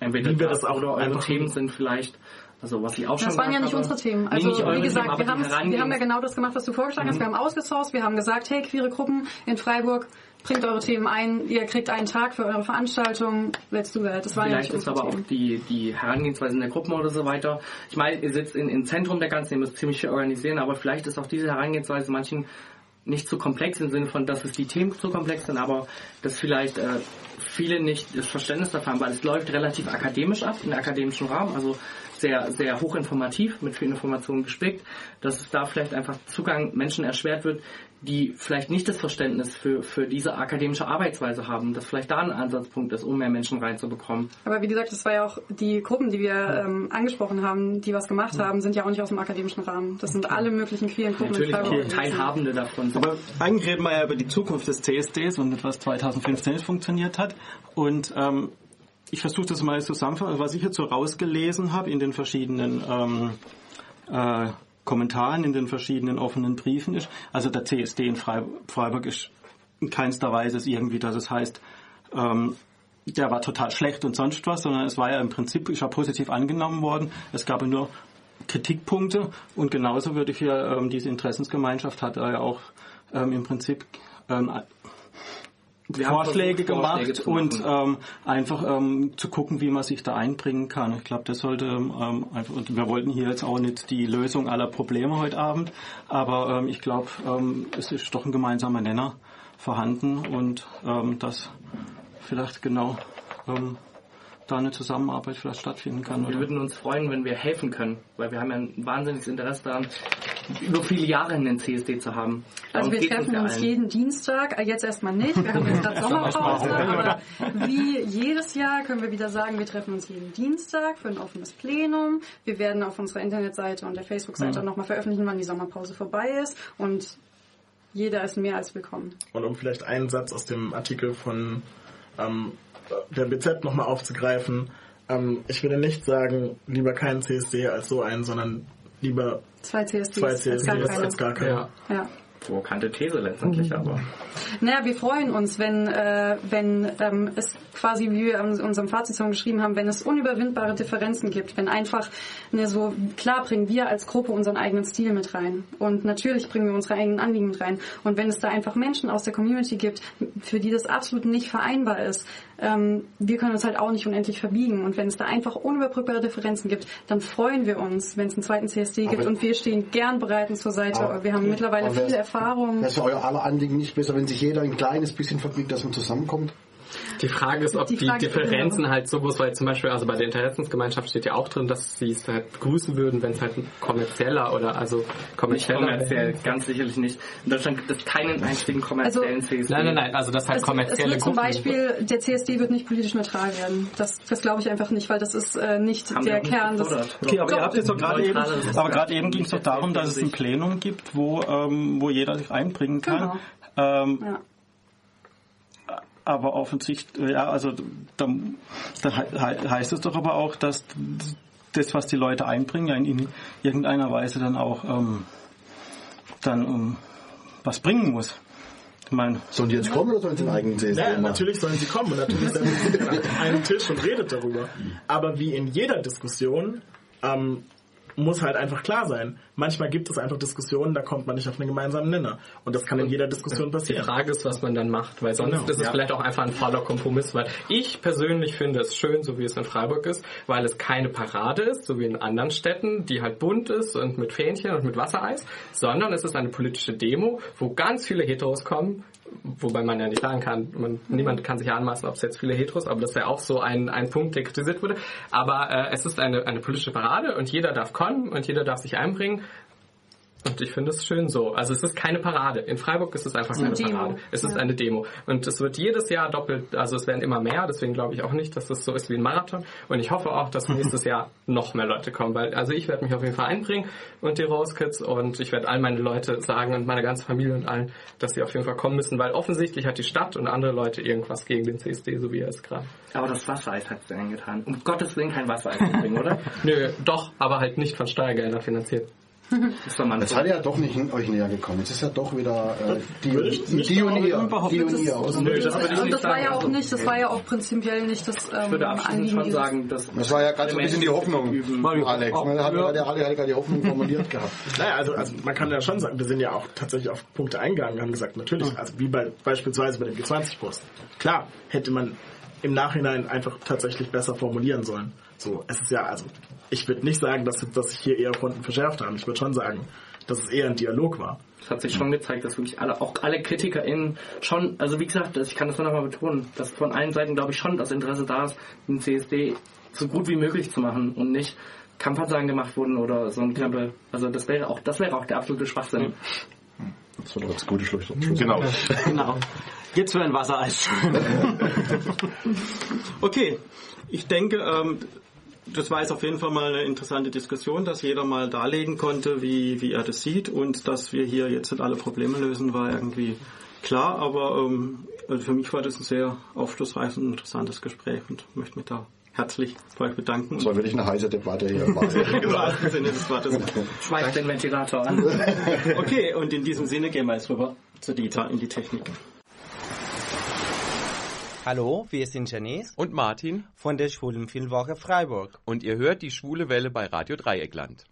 Entweder
Wie wir
das
auch
oder eure
einfach
Themen sind vielleicht, also was ich auch schon
Das waren ja nicht
habe.
unsere Themen. Also wie gesagt,
Themen,
wir, wir haben ja genau das gemacht, was du vorgeschlagen hast.
Mhm.
Wir haben ausgesourced, wir haben gesagt, hey, queere Gruppen in Freiburg, bringt eure Themen ein, ihr kriegt einen Tag für eure Veranstaltung, let's do that. Das waren ja
Vielleicht
nicht
ist aber auch
Themen.
die, die Herangehensweise in der Gruppen oder so weiter. Ich meine, ihr sitzt in, im Zentrum der ganzen, ihr müsst ziemlich viel organisieren, aber vielleicht ist auch diese Herangehensweise manchen nicht zu komplex im Sinne von, dass es die Themen zu komplex sind, aber dass vielleicht äh, viele nicht das Verständnis dafür haben, weil es läuft relativ akademisch ab, in akademischem Rahmen, also sehr, sehr hochinformativ, mit viel Informationen gespickt, dass es da vielleicht einfach Zugang Menschen erschwert wird, die vielleicht nicht das Verständnis für, für diese akademische Arbeitsweise haben, dass vielleicht da ein Ansatzpunkt ist, um mehr Menschen reinzubekommen.
Aber wie gesagt, das war ja auch die Gruppen, die wir ähm, angesprochen haben, die was gemacht haben, sind ja auch nicht aus dem akademischen Rahmen. Das sind alle möglichen queeren Gruppen
Natürlich auch Teilhabende davon sind.
Aber eigentlich reden wir ja über die Zukunft des CSDs und etwas 2015 nicht funktioniert hat. Und ähm, ich versuche das mal zusammenfassen, was ich jetzt so rausgelesen habe in den verschiedenen ähm, äh, Kommentaren, in den verschiedenen offenen Briefen ist. Also der CSD in Freib Freiburg ist in keinster Weise irgendwie, dass es heißt, ähm, der war total schlecht und sonst was, sondern es war ja im Prinzip ist ja positiv angenommen worden. Es gab ja nur Kritikpunkte und genauso würde ich hier ähm, diese Interessensgemeinschaft hat ja auch ähm, im Prinzip ähm, Vorschläge gemacht und ähm, einfach ähm, zu gucken, wie man sich da einbringen kann. Ich glaube, das sollte ähm, einfach, und wir wollten hier jetzt auch nicht die Lösung aller Probleme heute Abend, aber ähm, ich glaube, ähm, es ist doch ein gemeinsamer Nenner vorhanden und ähm, dass vielleicht genau ähm, da eine Zusammenarbeit vielleicht stattfinden kann.
Wir
Oder?
würden uns freuen, wenn wir helfen können, weil wir haben ja ein wahnsinniges Interesse daran, über viele Jahre hin den CSD zu haben.
Also
Darum
wir treffen uns
allen.
jeden Dienstag, äh, jetzt erstmal nicht, wir haben jetzt gerade Sommerpause, aber wie jedes Jahr können wir wieder sagen, wir treffen uns jeden Dienstag für ein offenes Plenum. Wir werden auf unserer Internetseite und der Facebook-Seite
Mhm.
nochmal veröffentlichen, wann die Sommerpause vorbei ist und jeder ist mehr als willkommen.
Und um vielleicht einen Satz aus dem Artikel von ähm, der BZ nochmal aufzugreifen, ähm, ich würde nicht sagen, lieber keinen CSD als so einen, sondern lieber
Zwei CSDs,
zwei
als gar
CSDs
keine.
als gar keine.
Ja.
Ja.
Provokante These letztendlich, aber.
Naja, wir freuen uns, wenn, äh, wenn ähm, es quasi, wie wir in unserem Fazitsong geschrieben haben, wenn es unüberwindbare Differenzen gibt, wenn einfach ne, so klar bringen wir als Gruppe unseren eigenen Stil mit rein und natürlich bringen wir unsere eigenen Anliegen mit rein und wenn es da einfach Menschen aus der Community gibt, für die das absolut nicht vereinbar ist, ähm, wir können uns halt auch nicht unendlich verbiegen und wenn es da einfach unüberbrückbare Differenzen gibt, dann freuen wir uns, wenn es einen zweiten CSD gibt
Aber-
und wir stehen gern bereit und zur Seite.
Aber-
wir haben mittlerweile viele Erfahrungen.
Das ist für euer aller Anliegen nicht besser, wenn sich jeder ein kleines bisschen verbiegt, dass man zusammenkommt?
Die Frage ist, ob
Die
die, Differenzen
immer-
halt so groß, weil zum Beispiel, also bei der Interessensgemeinschaft steht ja auch drin, dass sie es halt begrüßen würden, wenn es halt ein kommerzieller oder also
Nicht
kommerzieller
kommerziell, ganz sicherlich nicht. In Deutschland gibt es keinen einzigen kommerziellen CSD.
Nein, nein, nein, also das halt
Es, es
kommerzielle
wird zum
Gruppen.
Beispiel, der CSD wird nicht politisch neutral werden. Das, das glaube ich einfach nicht, weil das ist äh, nicht
Haben
der
auch nicht
Kern des.
Okay, aber ihr habt jetzt doch gerade eben, aber gerade eben ging es doch darum, dass es ein Plenum gibt, wo, ähm, wo jeder sich einbringen kann. Ähm,
Ja.
Aber offensichtlich, ja, also dann, dann he- he- heißt es doch aber auch, dass das, was die Leute einbringen, ja in, in irgendeiner Weise dann auch ähm, dann um, was bringen muss. Ich meine,
Sollen die jetzt kommen oder sollen sie einen eigenen CSD
Ja, natürlich sollen sie kommen und natürlich setzen sie an einen Tisch und redet darüber. Aber wie in jeder Diskussion ähm, muss halt einfach klar sein. Manchmal gibt es einfach Diskussionen, da kommt man nicht auf einen gemeinsamen Nenner. Und das kann in jeder Diskussion passieren.
Die Frage ist, was man dann macht, weil sonst
Genau,
ist es
ja.
vielleicht auch einfach ein fauler Kompromiss, weil ich persönlich finde es schön, so wie es in Freiburg ist, weil es keine Parade ist, so wie in anderen Städten, die halt bunt ist und mit Fähnchen und mit Wassereis, sondern es ist eine politische Demo, wo ganz viele Heteros kommen, wobei man ja nicht sagen kann, man, niemand kann sich anmaßen, ob es jetzt viele Heteros, aber das wäre auch so ein, ein Punkt, der kritisiert wurde. Aber äh, es ist eine, eine politische Parade und jeder darf kommen und jeder darf sich einbringen. Und ich finde es schön so. Also es ist keine Parade. In Freiburg ist es einfach keine
Eine Demo.
Parade. Es ist
Ja.
eine Demo. Und es wird jedes Jahr doppelt, also es werden immer mehr, deswegen glaube ich auch nicht, dass das so ist wie ein Marathon. Und ich hoffe auch, dass nächstes Jahr noch mehr Leute kommen, weil also ich werde mich auf jeden Fall einbringen und die Rose Kids und ich werde all meine Leute sagen und meine ganze Familie und allen, dass sie auf jeden Fall kommen müssen, weil offensichtlich hat die Stadt und andere Leute irgendwas gegen den CSD, so wie er es gerade.
Aber das Wassereis hat es denn getan. Um Gottes Willen kein Wassereis bringen, oder?
Nö, doch, aber halt nicht von Steuergeldern finanziert.
Das
Das hat ja doch nicht in euch näher gekommen. Jetzt ist ja doch wieder äh, die, die aus.
Nö, das
Und war ja auch nicht, das war ja auch prinzipiell nicht das ähm,
Ich würde abschließend
Anliegen
schon sagen, dass
Das war ja gerade so ein bisschen die Hoffnung, Alex. Man hat,
ja.
hat ja alle hat ja die Hoffnung formuliert gehabt.
Naja, also, also man kann ja schon sagen, wir sind ja auch tatsächlich auf Punkte eingegangen. Haben gesagt, natürlich, also wie bei beispielsweise bei dem G20-Post. Klar, hätte man im Nachhinein einfach tatsächlich besser formulieren sollen. So, es ist ja, also ich würde nicht sagen, dass, dass sich hier eher Fronten verschärft haben. Ich würde schon sagen, dass es eher ein Dialog war.
es hat sich schon gezeigt, dass wirklich alle, auch alle KritikerInnen schon, also wie gesagt, ich kann das nur nochmal betonen, dass von allen Seiten, glaube ich, schon das Interesse da ist, den CSD so gut wie möglich zu machen und nicht Kampfansagen gemacht wurden oder so ein knappe, also das wäre auch, das wäre auch der absolute Schwachsinn.
Das war doch das gute Schlusswort.
Genau.
Genau. Jetzt für ein Wassereis. okay, ich denke, ähm, das war jetzt auf jeden Fall mal eine interessante Diskussion, dass jeder mal darlegen konnte, wie, wie er das sieht und dass wir hier jetzt nicht alle Probleme lösen, war irgendwie klar, aber ähm, also für mich war das ein sehr aufschlussreiches und interessantes Gespräch und möchte mich da herzlich bei euch bedanken.
Das war wirklich eine heiße Debatte hier.
Im wahrsten Sinne des Wortes.
Schmeißt den Ventilator an.
Okay, und in diesem Sinne gehen wir jetzt rüber zu Dieter in die Technik.
Hallo, wir sind Janice
und Martin
von der Schwulenfilmwoche Freiburg.
und ihr hört die schwule Welle bei Radio Dreieckland.